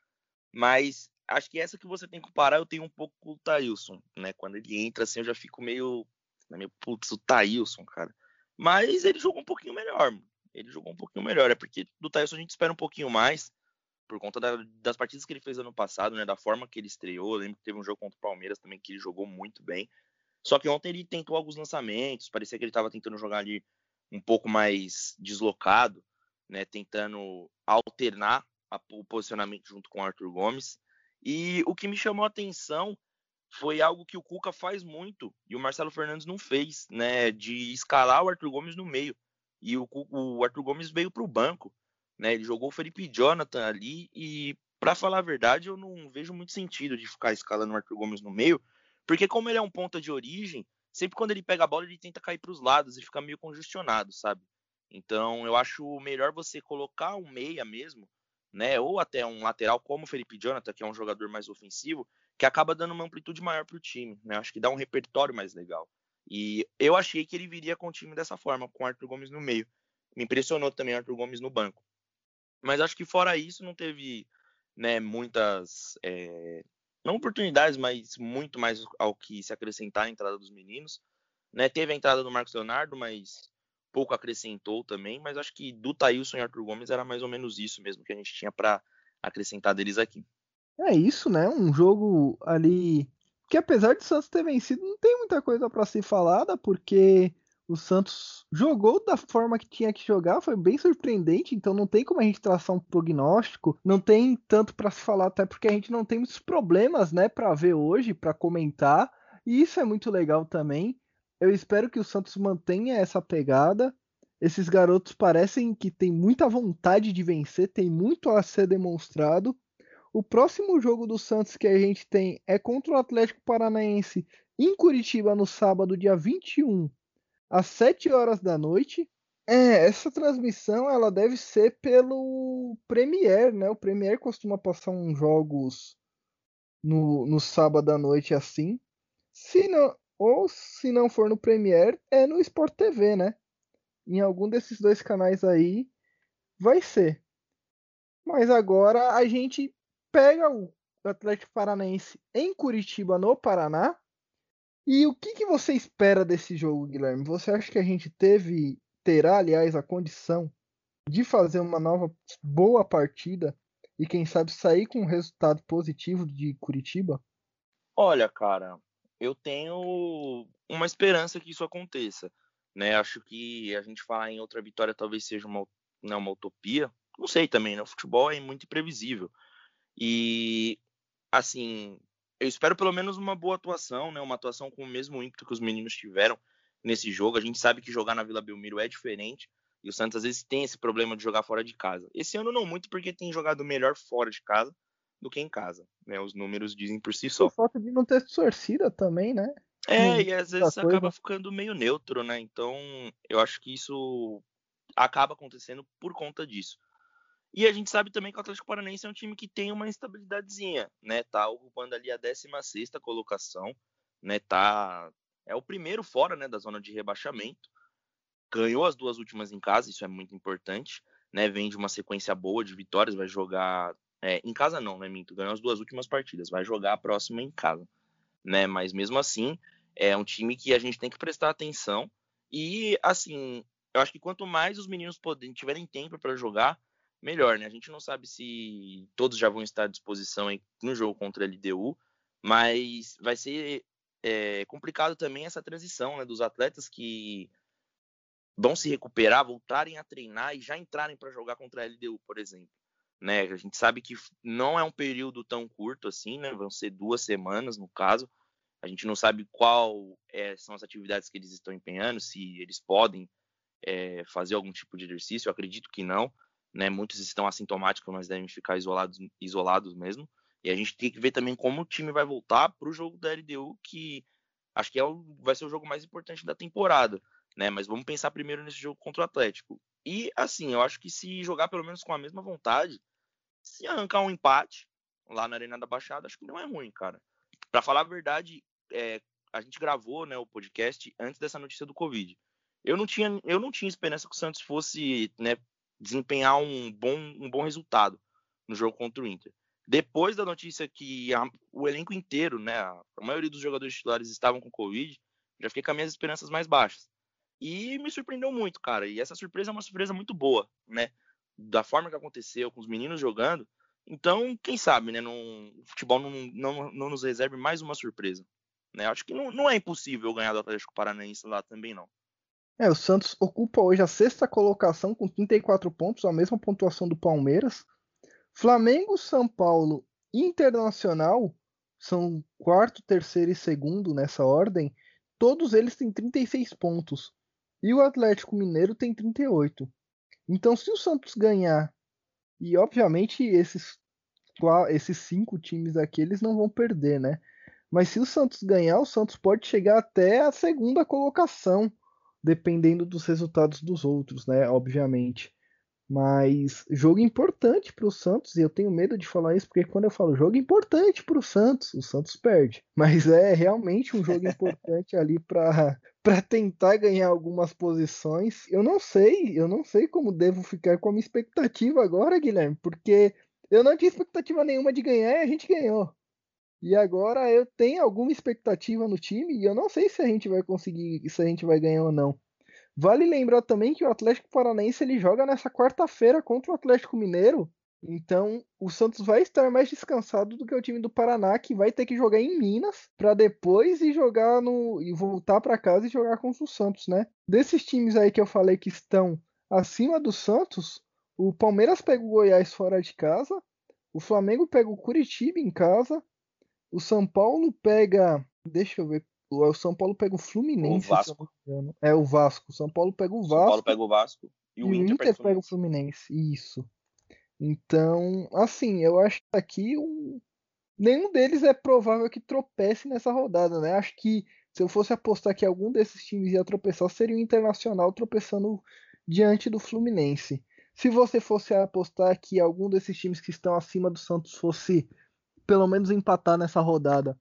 Mas acho que essa que você tem que parar, eu tenho um pouco com o Thailson, né? Quando ele entra assim, eu já fico meio. Né, meio putz, o Thailson, cara. Mas ele jogou um pouquinho melhor. Ele jogou um pouquinho melhor. É porque do Thailson a gente espera um pouquinho mais por conta da, das partidas que ele fez ano passado, né? Da forma que ele estreou. Eu lembro que teve um jogo contra o Palmeiras também que ele jogou muito bem. Só que ontem ele tentou alguns lançamentos, parecia que ele estava tentando jogar ali um pouco mais deslocado, né? Tentando alternar a, o posicionamento junto com o Arthur Gomes. E o que me chamou a atenção foi algo que o Cuca faz muito e o Marcelo Fernandes não fez, né? De escalar o Arthur Gomes no meio. E o, o Arthur Gomes veio para o banco. Né? Ele jogou o Felipe Jonathan ali e, para falar a verdade, eu não vejo muito sentido de ficar escalando o Arthur Gomes no meio, porque como ele é um ponta de origem, sempre quando ele pega a bola ele tenta cair para os lados e fica meio congestionado, sabe? Então eu acho melhor você colocar um meia mesmo, né? Ou até um lateral como o Felipe Jonathan, que é um jogador mais ofensivo, que acaba dando uma amplitude maior para o time, né? Acho que dá um repertório mais legal. E eu achei que ele viria com o time dessa forma, com o Arthur Gomes no meio. Me impressionou também o Arthur Gomes no banco. Mas acho que fora isso não teve né, muitas. É, não oportunidades, mas muito mais ao que se acrescentar a entrada dos meninos. Né, teve a entrada do Marcos Leonardo, mas pouco acrescentou também. Mas acho que do Thailson e Arthur Gomes era mais ou menos isso mesmo que a gente tinha para acrescentar deles aqui. É isso, né? Um jogo ali que apesar de Santos ter vencido, não tem muita coisa para ser falada, porque o Santos jogou da forma que tinha que jogar, foi bem surpreendente, então não tem como a gente traçar um prognóstico, não tem tanto para se falar, até porque a gente não tem muitos problemas, né, para ver hoje, para comentar, e isso é muito legal também. Eu espero que o Santos mantenha essa pegada. Esses garotos parecem que têm muita vontade de vencer, tem muito a ser demonstrado. O próximo jogo do Santos que a gente tem é contra o Atlético Paranaense em Curitiba no sábado, dia 21 às 7 horas da noite. É, essa transmissão ela deve ser pelo Premiere, né? O Premiere costuma passar uns jogos no, no sábado à noite assim. Se não, ou se não for no Premiere, é no Sport TV, né? Em algum desses dois canais aí vai ser. Mas agora a gente pega o Atlético Paranaense em Curitiba, no Paraná, e o que, que você espera desse jogo, Guilherme? Você acha que a gente teve, terá, aliás, a condição de fazer uma nova boa partida e quem sabe sair com um resultado positivo de Curitiba? Olha, cara, eu tenho uma esperança que isso aconteça. Né? Acho que a gente falar em outra vitória talvez seja uma, né, uma utopia. Não sei também, né? O futebol é muito imprevisível. E, assim, eu espero pelo menos uma boa atuação, né? Uma atuação com o mesmo ímpeto que os meninos tiveram nesse jogo. A gente sabe que jogar na Vila Belmiro é diferente. E o Santos às vezes tem esse problema de jogar fora de casa. Esse ano não muito, porque tem jogado melhor fora de casa do que em casa. Né? Os números dizem por si só. Por falta de não ter torcida também, né? É, e às vezes acaba ficando meio neutro, né? Então eu acho que isso acaba acontecendo por conta disso. E a gente sabe também que o Atlético Paranaense é um time que tem uma instabilidadezinha, né? Tá ocupando ali a 16 colocação, né? Tá é o primeiro fora, né, da zona de rebaixamento. Ganhou as duas últimas em casa, isso é muito importante, né? Vem de uma sequência boa de vitórias, vai jogar é, em casa não, né, Minto? Ganhou as duas últimas partidas, vai jogar a próxima em casa, né? Mas mesmo assim, é um time que a gente tem que prestar atenção e assim, eu acho que quanto mais os meninos poderem, tiverem tempo para jogar, melhor, né? A gente não sabe se todos já vão estar à disposição no jogo contra a LDU, mas vai ser é, complicado também essa transição né, dos atletas que vão se recuperar, voltarem a treinar e já entrarem para jogar contra a LDU, por exemplo. Né? A gente sabe que não é um período tão curto assim, né? Vão ser duas semanas no caso. A gente não sabe qual é, são as atividades que eles estão empenhando, se eles podem é, fazer algum tipo de exercício. Eu acredito que não né? Muitos estão assintomáticos, mas devem ficar isolados, isolados mesmo. E a gente tem que ver também como o time vai voltar para o jogo da LDU, que acho que é o, vai ser o jogo mais importante da temporada, né? Mas vamos pensar primeiro nesse jogo contra o Atlético. E assim, eu acho que se jogar pelo menos com a mesma vontade, se arrancar um empate lá na Arena da Baixada, acho que não é ruim, cara. Para falar a verdade, é, a gente gravou né, o podcast antes dessa notícia do Covid. Eu não tinha, eu não tinha esperança que o Santos fosse né, desempenhar um bom, um bom resultado no jogo contra o Inter. Depois da notícia que a, o elenco inteiro, né, a, maioria dos jogadores titulares estavam com Covid, já fiquei com as minhas esperanças mais baixas. E me surpreendeu muito, cara. E essa surpresa é uma surpresa muito boa, né? Da forma que aconteceu, com os meninos jogando. Então, quem sabe, né? Num, o futebol não, não, não nos reserve mais uma surpresa. Né? Acho que não, não é impossível ganhar do Atlético Paranaense lá também, não. É, o Santos ocupa hoje a sexta colocação com 34 pontos, a mesma pontuação do Palmeiras. Flamengo, São Paulo Internacional são quarto, terceiro e segundo nessa ordem. Todos eles têm 36 pontos. E o Atlético Mineiro tem 38. Então, se o Santos ganhar, e obviamente esses, esses cinco times aqui eles não vão perder, né? Mas se o Santos ganhar, o Santos pode chegar até a segunda colocação, dependendo dos resultados dos outros, né? Obviamente. Mas jogo importante para o Santos, e eu tenho medo de falar isso porque quando eu falo jogo importante para o Santos, o Santos perde. Mas é realmente um jogo importante ali para para tentar ganhar algumas posições. Eu não sei, eu não sei como devo ficar com a minha expectativa agora, Guilherme, porque eu não tinha expectativa nenhuma de ganhar e a gente ganhou. E agora eu tenho alguma expectativa no time e eu não sei se a gente vai conseguir, se a gente vai ganhar ou não. Vale lembrar também que o Atlético Paranaense ele joga nessa quarta-feira contra o Atlético Mineiro. Então, o Santos vai estar mais descansado do que o time do Paraná, que vai ter que jogar em Minas para depois ir jogar no e voltar para casa e jogar contra o Santos, né? Desses times aí que eu falei que estão acima do Santos, o Palmeiras pega o Goiás fora de casa, o Flamengo pega o Curitiba em casa, o São Paulo pega. Deixa eu ver. O São Paulo pega o Fluminense. O Vasco. É o Vasco. O São Paulo pega o Vasco. São Paulo pega o Vasco. E o, e Inter, Inter pega, o Fluminense. Isso. Então, assim, eu acho que aqui um... nenhum deles é provável que tropece nessa rodada, né? Acho que se eu fosse apostar que algum desses times ia tropeçar, seria o Internacional tropeçando diante do Fluminense. Se você fosse apostar que algum desses times que estão acima do Santos fosse pelo menos empatar nessa rodada,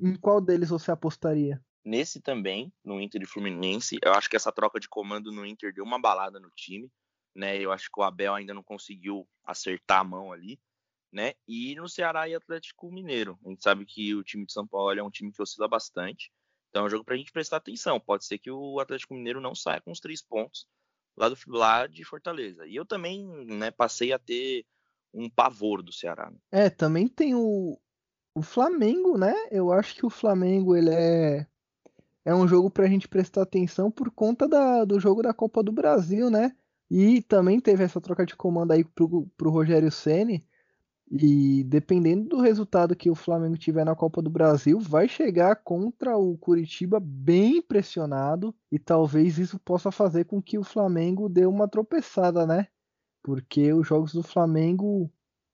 em qual deles você apostaria? Nesse também, no Inter e Fluminense, eu acho que essa troca de comando no Inter deu uma balada no time, né? Eu acho que o Abel ainda não conseguiu acertar a mão ali, né? E no Ceará e Atlético Mineiro, a gente sabe que o time de São Paulo é um time que oscila bastante, então é um jogo para a gente prestar atenção. Pode ser que o Atlético Mineiro não saia com os três pontos lá do lá de Fortaleza. E eu também, né, passei a ter um pavor do Ceará. Né? É, também tem o, o Flamengo, né? Eu acho que o Flamengo ele é é um jogo para a gente prestar atenção por conta da, do jogo da Copa do Brasil, né? E também teve essa troca de comando aí pro, pro Rogério Ceni e dependendo do resultado que o Flamengo tiver na Copa do Brasil, vai chegar contra o Curitiba bem pressionado e talvez isso possa fazer com que o Flamengo dê uma tropeçada, né? porque os jogos do Flamengo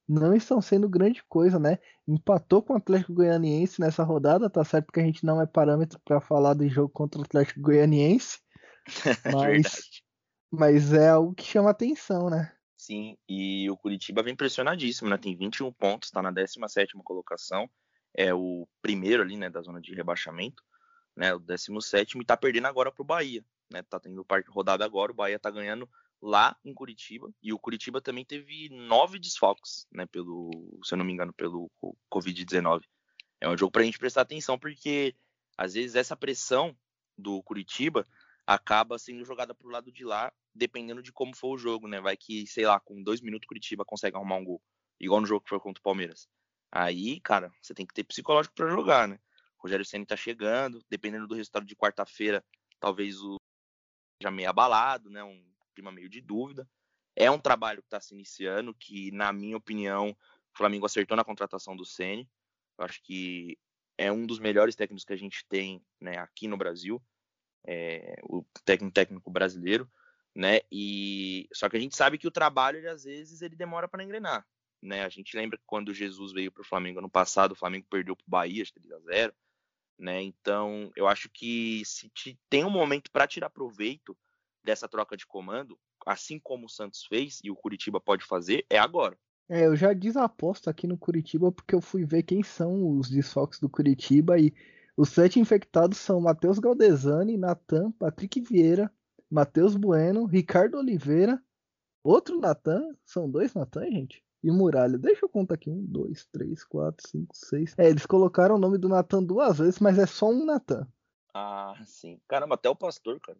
não estão sendo grande coisa, né? Empatou com o Atlético Goianiense nessa rodada, tá certo que a gente não é parâmetro para falar do jogo contra o Atlético Goianiense, mas, mas é algo que chama atenção, né? Sim, e o Curitiba vem pressionadíssimo, né? Tem 21 pontos, tá na 17ª colocação, é o primeiro ali, né, da zona de rebaixamento, né, o 17 e tá perdendo agora pro Bahia, né? Tá tendo rodada agora, o Bahia tá ganhando lá em Curitiba. E o Curitiba também teve nove desfalques, né? Pelo, se eu não me engano, pelo Covid-19. É um jogo para a gente prestar atenção, porque às vezes essa pressão do Curitiba acaba sendo jogada pro lado de lá, dependendo de como for o jogo, né? Vai que, sei lá, com dois minutos o Curitiba consegue arrumar um gol. Igual no jogo que foi contra o Palmeiras. Aí, cara, você tem que ter psicológico para jogar, né? O Rogério Senna tá chegando, dependendo do resultado de quarta-feira, talvez o já meio abalado, né? Um clima meio de dúvida. É um trabalho que está se iniciando, que, na minha opinião, o Flamengo acertou na contratação do Ceni. Eu acho que é um dos melhores técnicos que a gente tem né, aqui no Brasil, é, o técnico, técnico brasileiro, né? E só que a gente sabe que o trabalho, ele, às vezes, ele demora para engrenar, né? A gente lembra que quando Jesus veio para o Flamengo ano passado, o Flamengo perdeu para o Bahia 3 a 0 né? Então, eu acho que se tem um momento para tirar proveito dessa troca de comando, assim como o Santos fez e o Curitiba pode fazer, é agora. É, eu já desaposto aqui no Curitiba porque eu fui ver quem são os desfalques do Curitiba e os sete infectados são Matheus Galdesani, Natan, Patrick Vieira, Matheus Bueno, Ricardo Oliveira, outro Natan, são dois Natan, gente? E Muralha. Deixa eu contar aqui. Um, dois, três, quatro, cinco, seis. É, eles colocaram o nome do Natan duas vezes, mas é só um Natan. Ah, sim. Caramba, até o pastor, cara.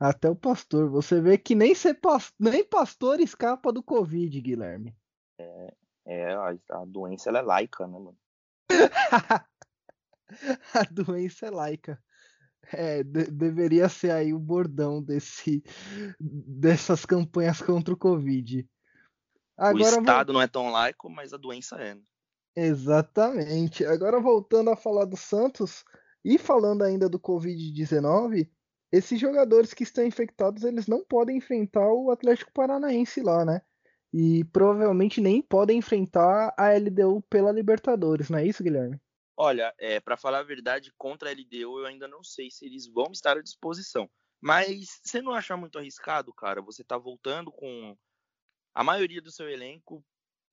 Até o pastor. Você vê que nem, ser pastor, nem pastor escapa do Covid, Guilherme. É, é a, a doença é laica, né, mano? a doença é laica. É, de, deveria ser aí o bordão desse, dessas campanhas contra o Covid. Agora, o Estado não é tão laico, mas a doença é. Né? Exatamente. Agora voltando a falar do Santos e falando ainda do Covid-19, esses jogadores que estão infectados, eles não podem enfrentar o Atlético Paranaense lá, né? E provavelmente nem podem enfrentar a LDU pela Libertadores, não é isso, Guilherme? Olha, é, para falar a verdade, contra a LDU eu ainda não sei se eles vão estar à disposição. Mas você não acha muito arriscado, cara? Você tá voltando com a maioria do seu elenco,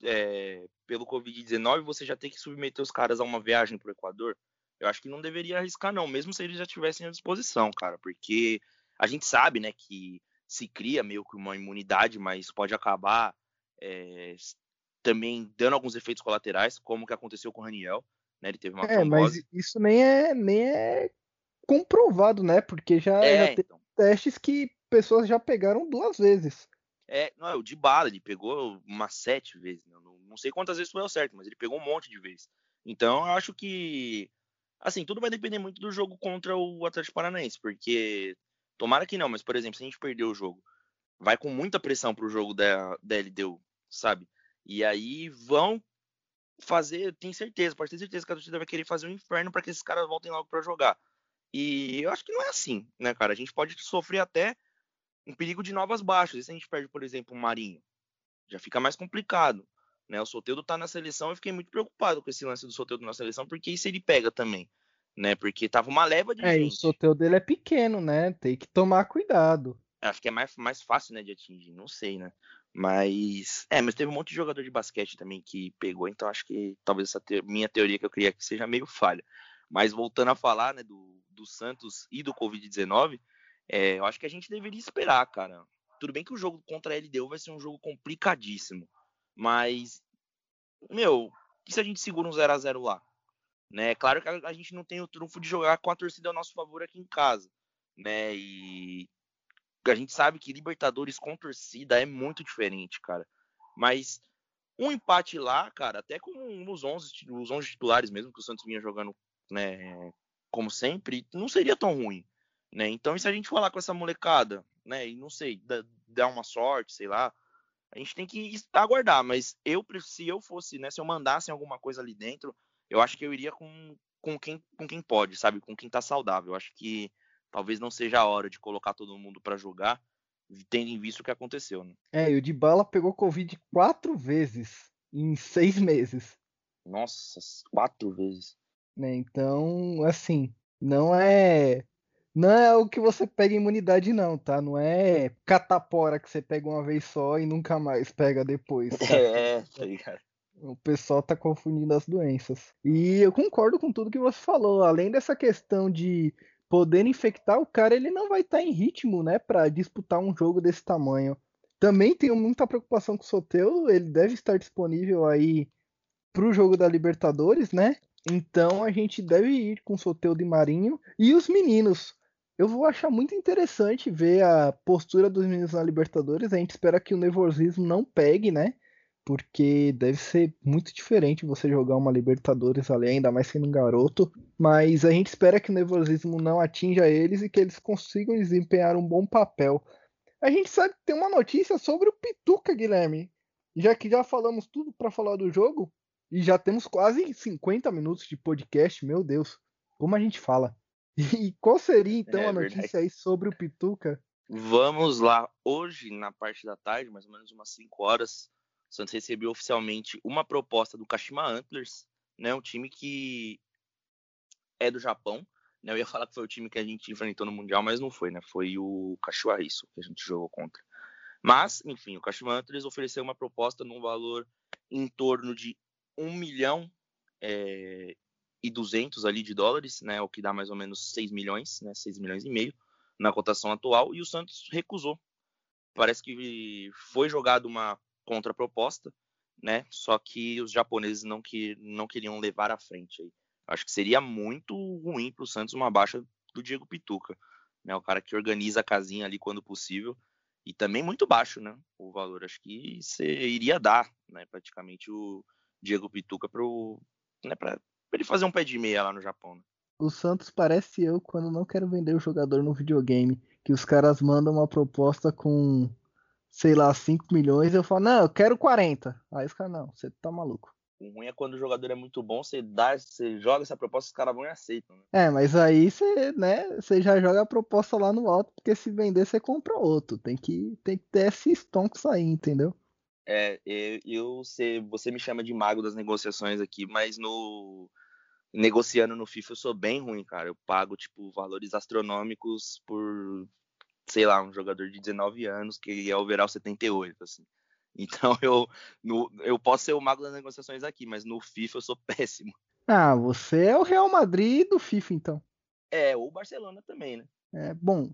é, pelo Covid-19, você já tem que submeter os caras a uma viagem para o Equador. Eu acho que não deveria arriscar, não, mesmo se eles já tivessem à disposição, cara, porque a gente sabe, né, que se cria meio que uma imunidade, mas pode acabar é, também dando alguns efeitos colaterais, como que aconteceu com o Raniel, né? Ele teve uma É, mas isso nem é, nem é comprovado, né? Porque já, é, já então... testes que pessoas já pegaram duas vezes. É, não, é o de bala, ele pegou umas sete vezes. Né, não, não sei quantas vezes foi o certo, mas ele pegou um monte de vezes. Então eu acho que. Assim, tudo vai depender muito do jogo contra o Atlético Paranaense, porque. Tomara que não, mas, por exemplo, se a gente perder o jogo, vai com muita pressão pro jogo da, da LDU, sabe? E aí vão fazer, tenho certeza, pode ter certeza que a torcida vai querer fazer um inferno para que esses caras voltem logo para jogar. E eu acho que não é assim, né, cara? A gente pode sofrer até um perigo de novas baixas. E se a gente perde, por exemplo, o Marinho, já fica mais complicado. Né? O Soteudo tá na seleção, eu fiquei muito preocupado com esse lance do Soteudo na seleção, porque isso ele pega também, né? Porque tava uma leva de é, gente. o Soteudo dele é pequeno, né? Tem que tomar cuidado. Acho que é mais, mais fácil, né, de atingir, não sei, né? Mas, é, mas teve um monte de jogador de basquete também que pegou, então acho que talvez essa te minha teoria que eu queria que seja meio falha. Mas voltando a falar, né, do, do Santos e do Covid-19, é, eu acho que a gente deveria esperar, cara. Tudo bem que o jogo contra a LDU vai ser um jogo complicadíssimo. Mas, meu, e se a gente segura um 0 a 0 lá? Né? Claro que a, gente não tem o trunfo de jogar com a torcida ao nosso favor aqui em casa. Né? E a gente sabe que Libertadores com torcida é muito diferente, cara. Mas um empate lá, cara, até com os 11, os 11 titulares mesmo que o Santos vinha jogando, né, como sempre, não seria tão ruim. Né? Então, e se a gente falar com essa molecada, né, e não sei, dar uma sorte, sei lá, a gente tem que aguardar, mas eu, se eu fosse, né, se eu mandasse alguma coisa ali dentro, eu acho que eu iria com, com, quem, com quem pode, sabe, com quem tá saudável. Eu acho que talvez não seja a hora de colocar todo mundo para jogar, tendo em vista o que aconteceu, né? É, e o Dybala pegou Covid quatro vezes em seis meses. Nossa, quatro vezes. Né, então, assim, não é não é o que você pega imunidade, não, tá? Não é catapora que você pega uma vez só e nunca mais pega depois. Tá? É, tá ligado? O pessoal tá confundindo as doenças. E eu concordo com tudo que você falou. Além dessa questão de poder infectar, o cara ele não vai estar tá em ritmo, né, para disputar um jogo desse tamanho. Também tenho muita preocupação com o Soteudo, ele deve estar disponível aí pro jogo da Libertadores, né? Então a gente deve ir com o Soteudo e Marinho e os meninos eu vou achar muito interessante ver a postura dos meninos na Libertadores. A gente espera que o nervosismo não pegue, né? Porque deve ser muito diferente você jogar uma Libertadores ali, ainda mais sendo um garoto. Mas a gente espera que o nervosismo não atinja eles e que eles consigam desempenhar um bom papel. A gente sabe que tem uma notícia sobre o Pituca, Guilherme. Já que já falamos tudo para falar do jogo, e já temos quase 50 minutos de podcast, meu Deus, como a gente fala. E qual seria então é, a notícia aí sobre o Pituca? Vamos lá. Hoje, na parte da tarde, mais ou menos umas 5 horas, Santos recebeu oficialmente uma proposta do Kashima Antlers, né, um time que é do Japão. Né, eu ia falar que foi o time que a gente enfrentou no Mundial, mas não foi, né? Foi o Kashiwa Isso que a gente jogou contra. Mas, enfim, o Kashima Antlers ofereceu uma proposta num valor em torno de 1 milhão é, e 200 ali de dólares, né, o que dá mais ou menos 6 milhões, né, 6 milhões e meio na cotação atual, e o Santos recusou. Parece que foi jogado uma contraproposta, né, só que os japoneses não, que, não queriam levar à frente. Aí. Acho que seria muito ruim para o Santos uma baixa do Diego Pituca, né, o cara que organiza a casinha ali quando possível, e também muito baixo, né, o valor. Acho que você iria dar, né, praticamente o Diego Pituca para né, ele fazer um pé de meia lá no Japão. Né? O Santos parece eu quando não quero vender o jogador no videogame, que os caras mandam uma proposta com, sei lá, 5 milhões, eu falo, não, eu quero 40. Aí os caras, não, você tá maluco. O ruim é quando o jogador é muito bom, você dá, você joga essa proposta, os caras vão e aceitam. Né? É, mas aí você, né, você já joga a proposta lá no alto, porque se vender, você compra outro. Tem que, tem que ter esse stonks aí, entendeu? É, eu, eu você, você me chama de mago das negociações aqui, mas no negociando no FIFA eu sou bem ruim, cara. Eu pago tipo valores astronômicos por sei lá, um jogador de 19 anos que é overall 78, assim. Então eu no, eu posso ser o mago das negociações aqui, mas no FIFA eu sou péssimo. Ah, você é o Real Madrid do FIFA então. É, ou o Barcelona também, né? É, bom,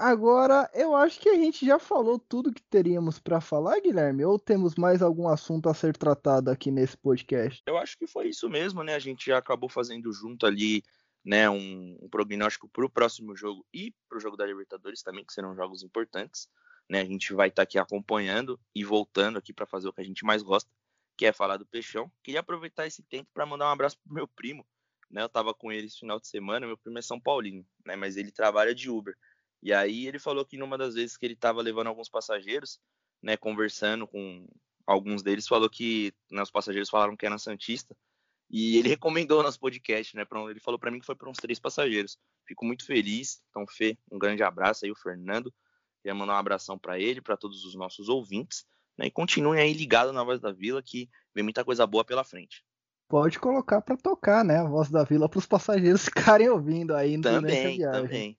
Agora, eu acho que a gente já falou tudo que teríamos para falar, Guilherme, ou temos mais algum assunto a ser tratado aqui nesse podcast? Eu acho que foi isso mesmo, né? A gente já acabou fazendo junto ali, né, um, um prognóstico para o próximo jogo e para o jogo da Libertadores também, que serão jogos importantes. Né? A gente vai estar tá aqui acompanhando e voltando aqui para fazer o que a gente mais gosta, que é falar do Peixão. Queria aproveitar esse tempo para mandar um abraço pro meu primo, né? Eu estava com ele esse final de semana, meu primo é São Paulino, né? Mas ele trabalha de Uber. E aí ele falou que numa das vezes que ele estava levando alguns passageiros, né, conversando com alguns deles, falou que né, os passageiros falaram que era Santista. E ele recomendou nosso podcast, né? Pra, ele falou para mim que foi para uns três passageiros. Fico muito feliz. Então, Fê, um grande abraço aí, o Fernando. Queria mandar um abração para ele, para todos os nossos ouvintes. Né, e continuem aí ligados na Voz da Vila, que vem muita coisa boa pela frente. Pode colocar para tocar, né? A Voz da Vila para os passageiros ficarem ouvindo aí também, viagem. Também.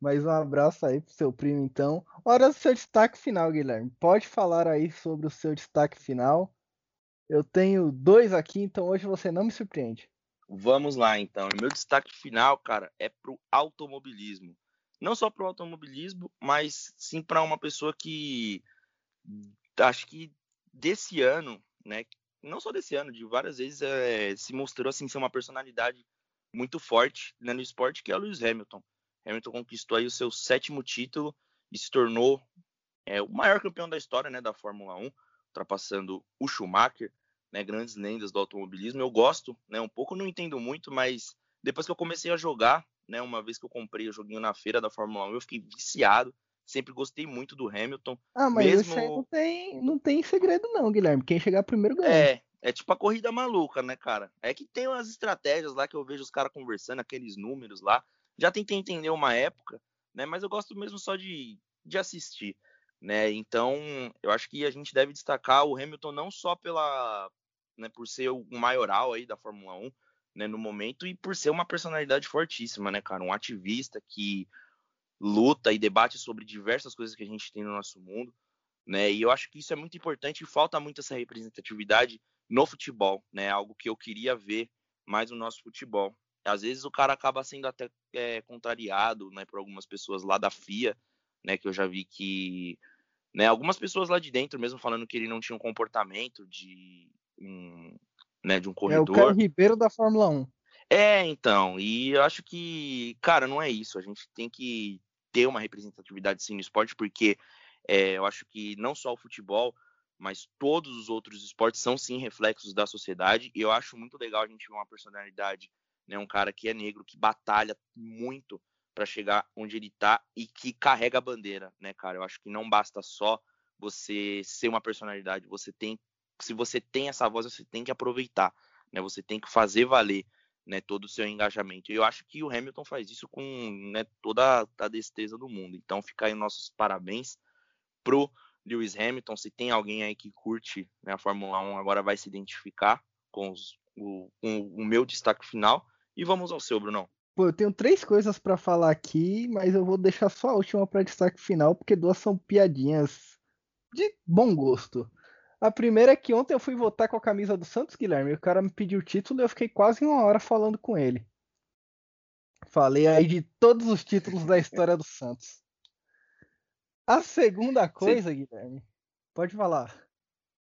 Mais um abraço aí pro seu primo, então. Hora do seu destaque final, Guilherme. Pode falar aí sobre o seu destaque final. Eu tenho dois aqui, então hoje você não me surpreende. Vamos lá, então. Meu destaque final, cara, é pro automobilismo. Não só pro automobilismo, mas sim para uma pessoa que acho que desse ano, né? Não só desse ano, de várias vezes é, se mostrou assim ser uma personalidade muito forte né, no esporte, que é o Lewis Hamilton. Hamilton conquistou aí o seu sétimo título e se tornou é, o maior campeão da história né, da Fórmula 1, ultrapassando o Schumacher, né, grandes lendas do automobilismo. Eu gosto, né, um pouco não entendo muito, mas depois que eu comecei a jogar, né, uma vez que eu comprei o joguinho na feira da Fórmula 1, eu fiquei viciado. Sempre gostei muito do Hamilton. Ah, mas mesmo... isso aí não tem, não tem segredo não, Guilherme. Quem chegar primeiro ganha. É, é tipo a corrida maluca, né, cara? É que tem umas estratégias lá que eu vejo os caras conversando, aqueles números lá. Já tentei entender uma época, né? Mas eu gosto mesmo só de, de assistir, né? Então, eu acho que a gente deve destacar o Hamilton não só pela, né, por ser o maioral aí da Fórmula 1, né, no momento e por ser uma personalidade fortíssima, né, cara, um ativista que luta e debate sobre diversas coisas que a gente tem no nosso mundo, né? E eu acho que isso é muito importante e falta muito essa representatividade no futebol, né? Algo que eu queria ver mais no nosso futebol, às vezes o cara acaba sendo até é, contrariado, né, por algumas pessoas lá da FIA, né, que eu já vi que, né, algumas pessoas lá de dentro mesmo falando que ele não tinha um comportamento de um, né, de um corredor. É o Caio Ribeiro da Fórmula 1. É, então, e eu acho que, cara, não é isso. A gente tem que ter uma representatividade sim no esporte, porque é, eu acho que não só o futebol, mas todos os outros esportes são sim reflexos da sociedade. E eu acho muito legal a gente ver uma personalidade né? Um cara que é negro, que batalha muito para chegar onde ele tá e que carrega a bandeira, né, cara? Eu acho que não basta só você ser uma personalidade, você tem, se você tem essa voz, você tem que aproveitar, né? Você tem que fazer valer, né, todo o seu engajamento. E eu acho que o Hamilton faz isso com, né, toda a destreza do mundo. Então fica aí nossos parabéns pro Lewis Hamilton, se tem alguém aí que curte né, a Fórmula 1, agora vai se identificar com, os, o, com o meu destaque final. E vamos ao seu, Brunão. Pô, eu tenho três coisas para falar aqui, mas eu vou deixar só a última para destaque final, porque duas são piadinhas de bom gosto. A primeira é que ontem eu fui votar com a camisa do Santos, Guilherme. O cara me pediu o título e eu fiquei quase uma hora falando com ele. Falei aí de todos os títulos da história do Santos. A segunda coisa, Sim. Guilherme, pode falar.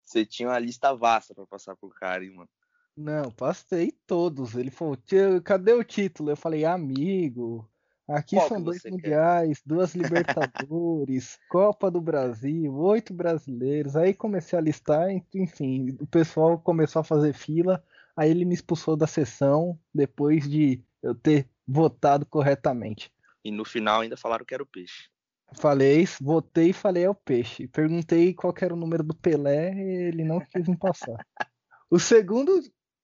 Você tinha uma lista vasta para passar pro cara, hein, mano. Não, passei todos. Ele falou, cadê o título? Eu falei, amigo, aqui Qual são dois mundiais, quer? duas Libertadores, Copa do Brasil, oito brasileiros. Aí comecei a listar, enfim, o pessoal começou a fazer fila. Aí ele me expulsou da sessão depois de eu ter votado corretamente. E no final ainda falaram que era o peixe. Falei, votei e falei é o peixe. Perguntei qual era o número do Pelé, ele não quis me passar. O segundo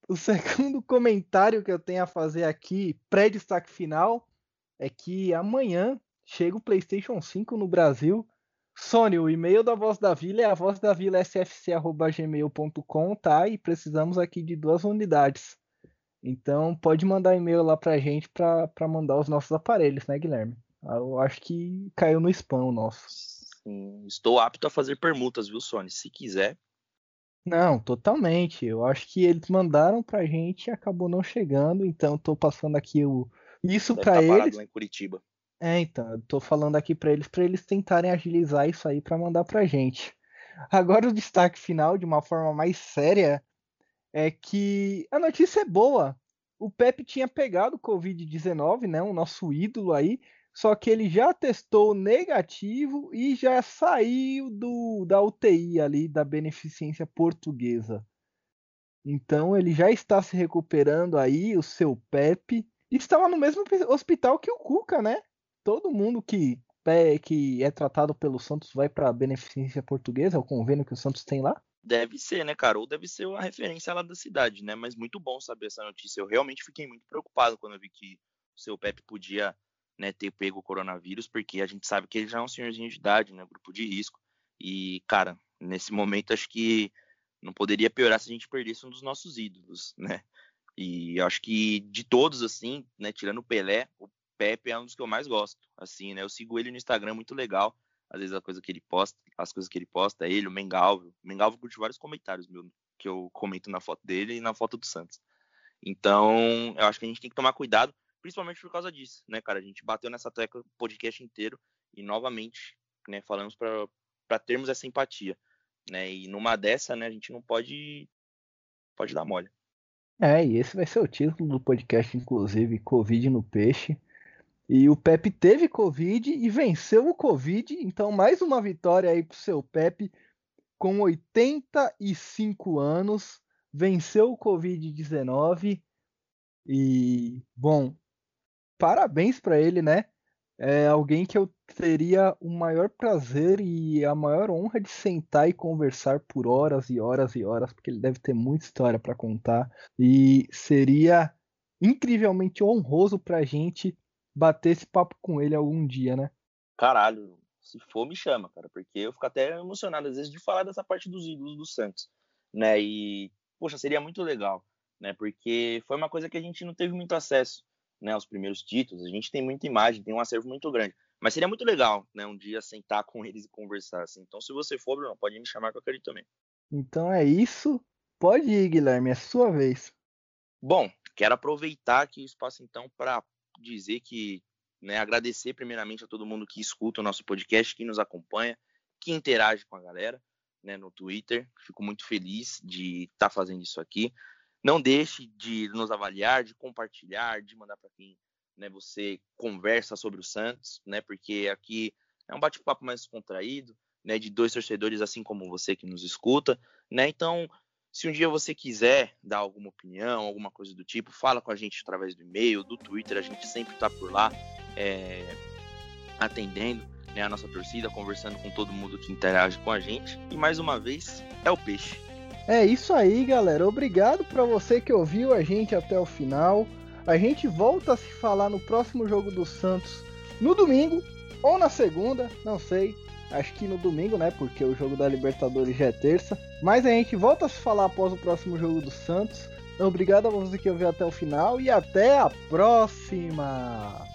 o segundo comentário que eu tenho a fazer aqui, pré-destaque final, é que amanhã chega o PlayStation 5 no Brasil. Sony, o e-mail da Voz da Vila é a voz da vila sfc.gmail.com, tá? E precisamos aqui de duas unidades. Então pode mandar e-mail lá pra gente pra, pra mandar os nossos aparelhos, né, Guilherme? Eu acho que caiu no spam o nosso. Sim, estou apto a fazer permutas, viu, Sony? Se quiser, não, totalmente. Eu acho que eles mandaram pra gente e acabou não chegando, então tô passando aqui o isso para tá eles. Lá em Curitiba. É, então, eu tô falando aqui para eles para eles tentarem agilizar isso aí para mandar pra gente. Agora o destaque final de uma forma mais séria é que a notícia é boa. O Pepe tinha pegado o COVID-19, né, o nosso ídolo aí, só que ele já testou negativo e já saiu do, da UTI ali da beneficência portuguesa. Então ele já está se recuperando aí, o seu Pepe. Estava no mesmo hospital que o Cuca, né? Todo mundo que, que é tratado pelo Santos vai para a beneficência portuguesa, é o convênio que o Santos tem lá? Deve ser, né, cara? Ou deve ser uma referência lá da cidade, né? Mas muito bom saber essa notícia. Eu realmente fiquei muito preocupado quando eu vi que o seu Pepe podia né, ter pego o coronavírus, porque a gente sabe que ele já é um senhorzinho de idade, né, grupo de risco. E, cara, nesse momento acho que não poderia piorar se a gente perdesse um dos nossos ídolos, né? E acho que de todos, assim, né, tirando o Pelé, o Pepe é um dos que eu mais gosto, assim, né? Eu sigo ele no Instagram, muito legal. Às vezes a coisa que ele posta, as coisas que ele posta, ele, o Mengalvio. O Mengalvio curte vários comentários meu, que eu comento na foto dele e na foto do Santos. Então, eu acho que a gente tem que tomar cuidado principalmente por causa disso, né, cara? A gente bateu nessa tecla o podcast inteiro e novamente, né, falamos para termos essa empatia, né? E numa dessa, né, a gente não pode pode dar mole. É, e esse vai ser o título do podcast, inclusive, Covid no peixe. E o Pepe teve Covid e venceu o Covid, então mais uma vitória aí pro seu Pepe com 85 anos, venceu o Covid-19 e, bom, parabéns para ele, né? É alguém que eu teria o maior prazer e a maior honra de sentar e conversar por horas e horas e horas, porque ele deve ter muita história para contar e seria incrivelmente honroso pra gente bater esse papo com ele algum dia, né? Caralho, se for me chama, cara, porque eu fico até emocionado às vezes de falar dessa parte dos ídolos do Santos, né? E poxa, seria muito legal, né? Porque foi uma coisa que a gente não teve muito acesso né, os primeiros títulos. A gente tem muita imagem, tem um acervo muito grande. Mas seria muito legal, né, um dia sentar com eles e conversar. Assim. Então, se você for, Bruno, pode me chamar que eu quero também. Então é isso. Pode ir, Guilherme, é sua vez. Bom, quero aproveitar aqui o espaço então para dizer que, né, agradecer primeiramente a todo mundo que escuta o nosso podcast, que nos acompanha, que interage com a galera, né, no Twitter. Fico muito feliz de estar tá fazendo isso aqui. Não deixe de nos avaliar, de compartilhar, de mandar para quem né, você conversa sobre o Santos, né? Porque aqui é um bate-papo mais descontraído, né? De dois torcedores assim como você que nos escuta, né? Então, se um dia você quiser dar alguma opinião, alguma coisa do tipo, fala com a gente através do e-mail, do Twitter, a gente sempre está por lá é, atendendo né, a nossa torcida, conversando com todo mundo que interage com a gente. E mais uma vez, é o peixe. É isso aí, galera. Obrigado para você que ouviu a gente até o final. A gente volta a se falar no próximo jogo do Santos no domingo ou na segunda, não sei. Acho que no domingo, né? Porque o jogo da Libertadores já é terça. Mas a gente volta a se falar após o próximo jogo do Santos. Obrigado a você que ouviu até o final e até a próxima!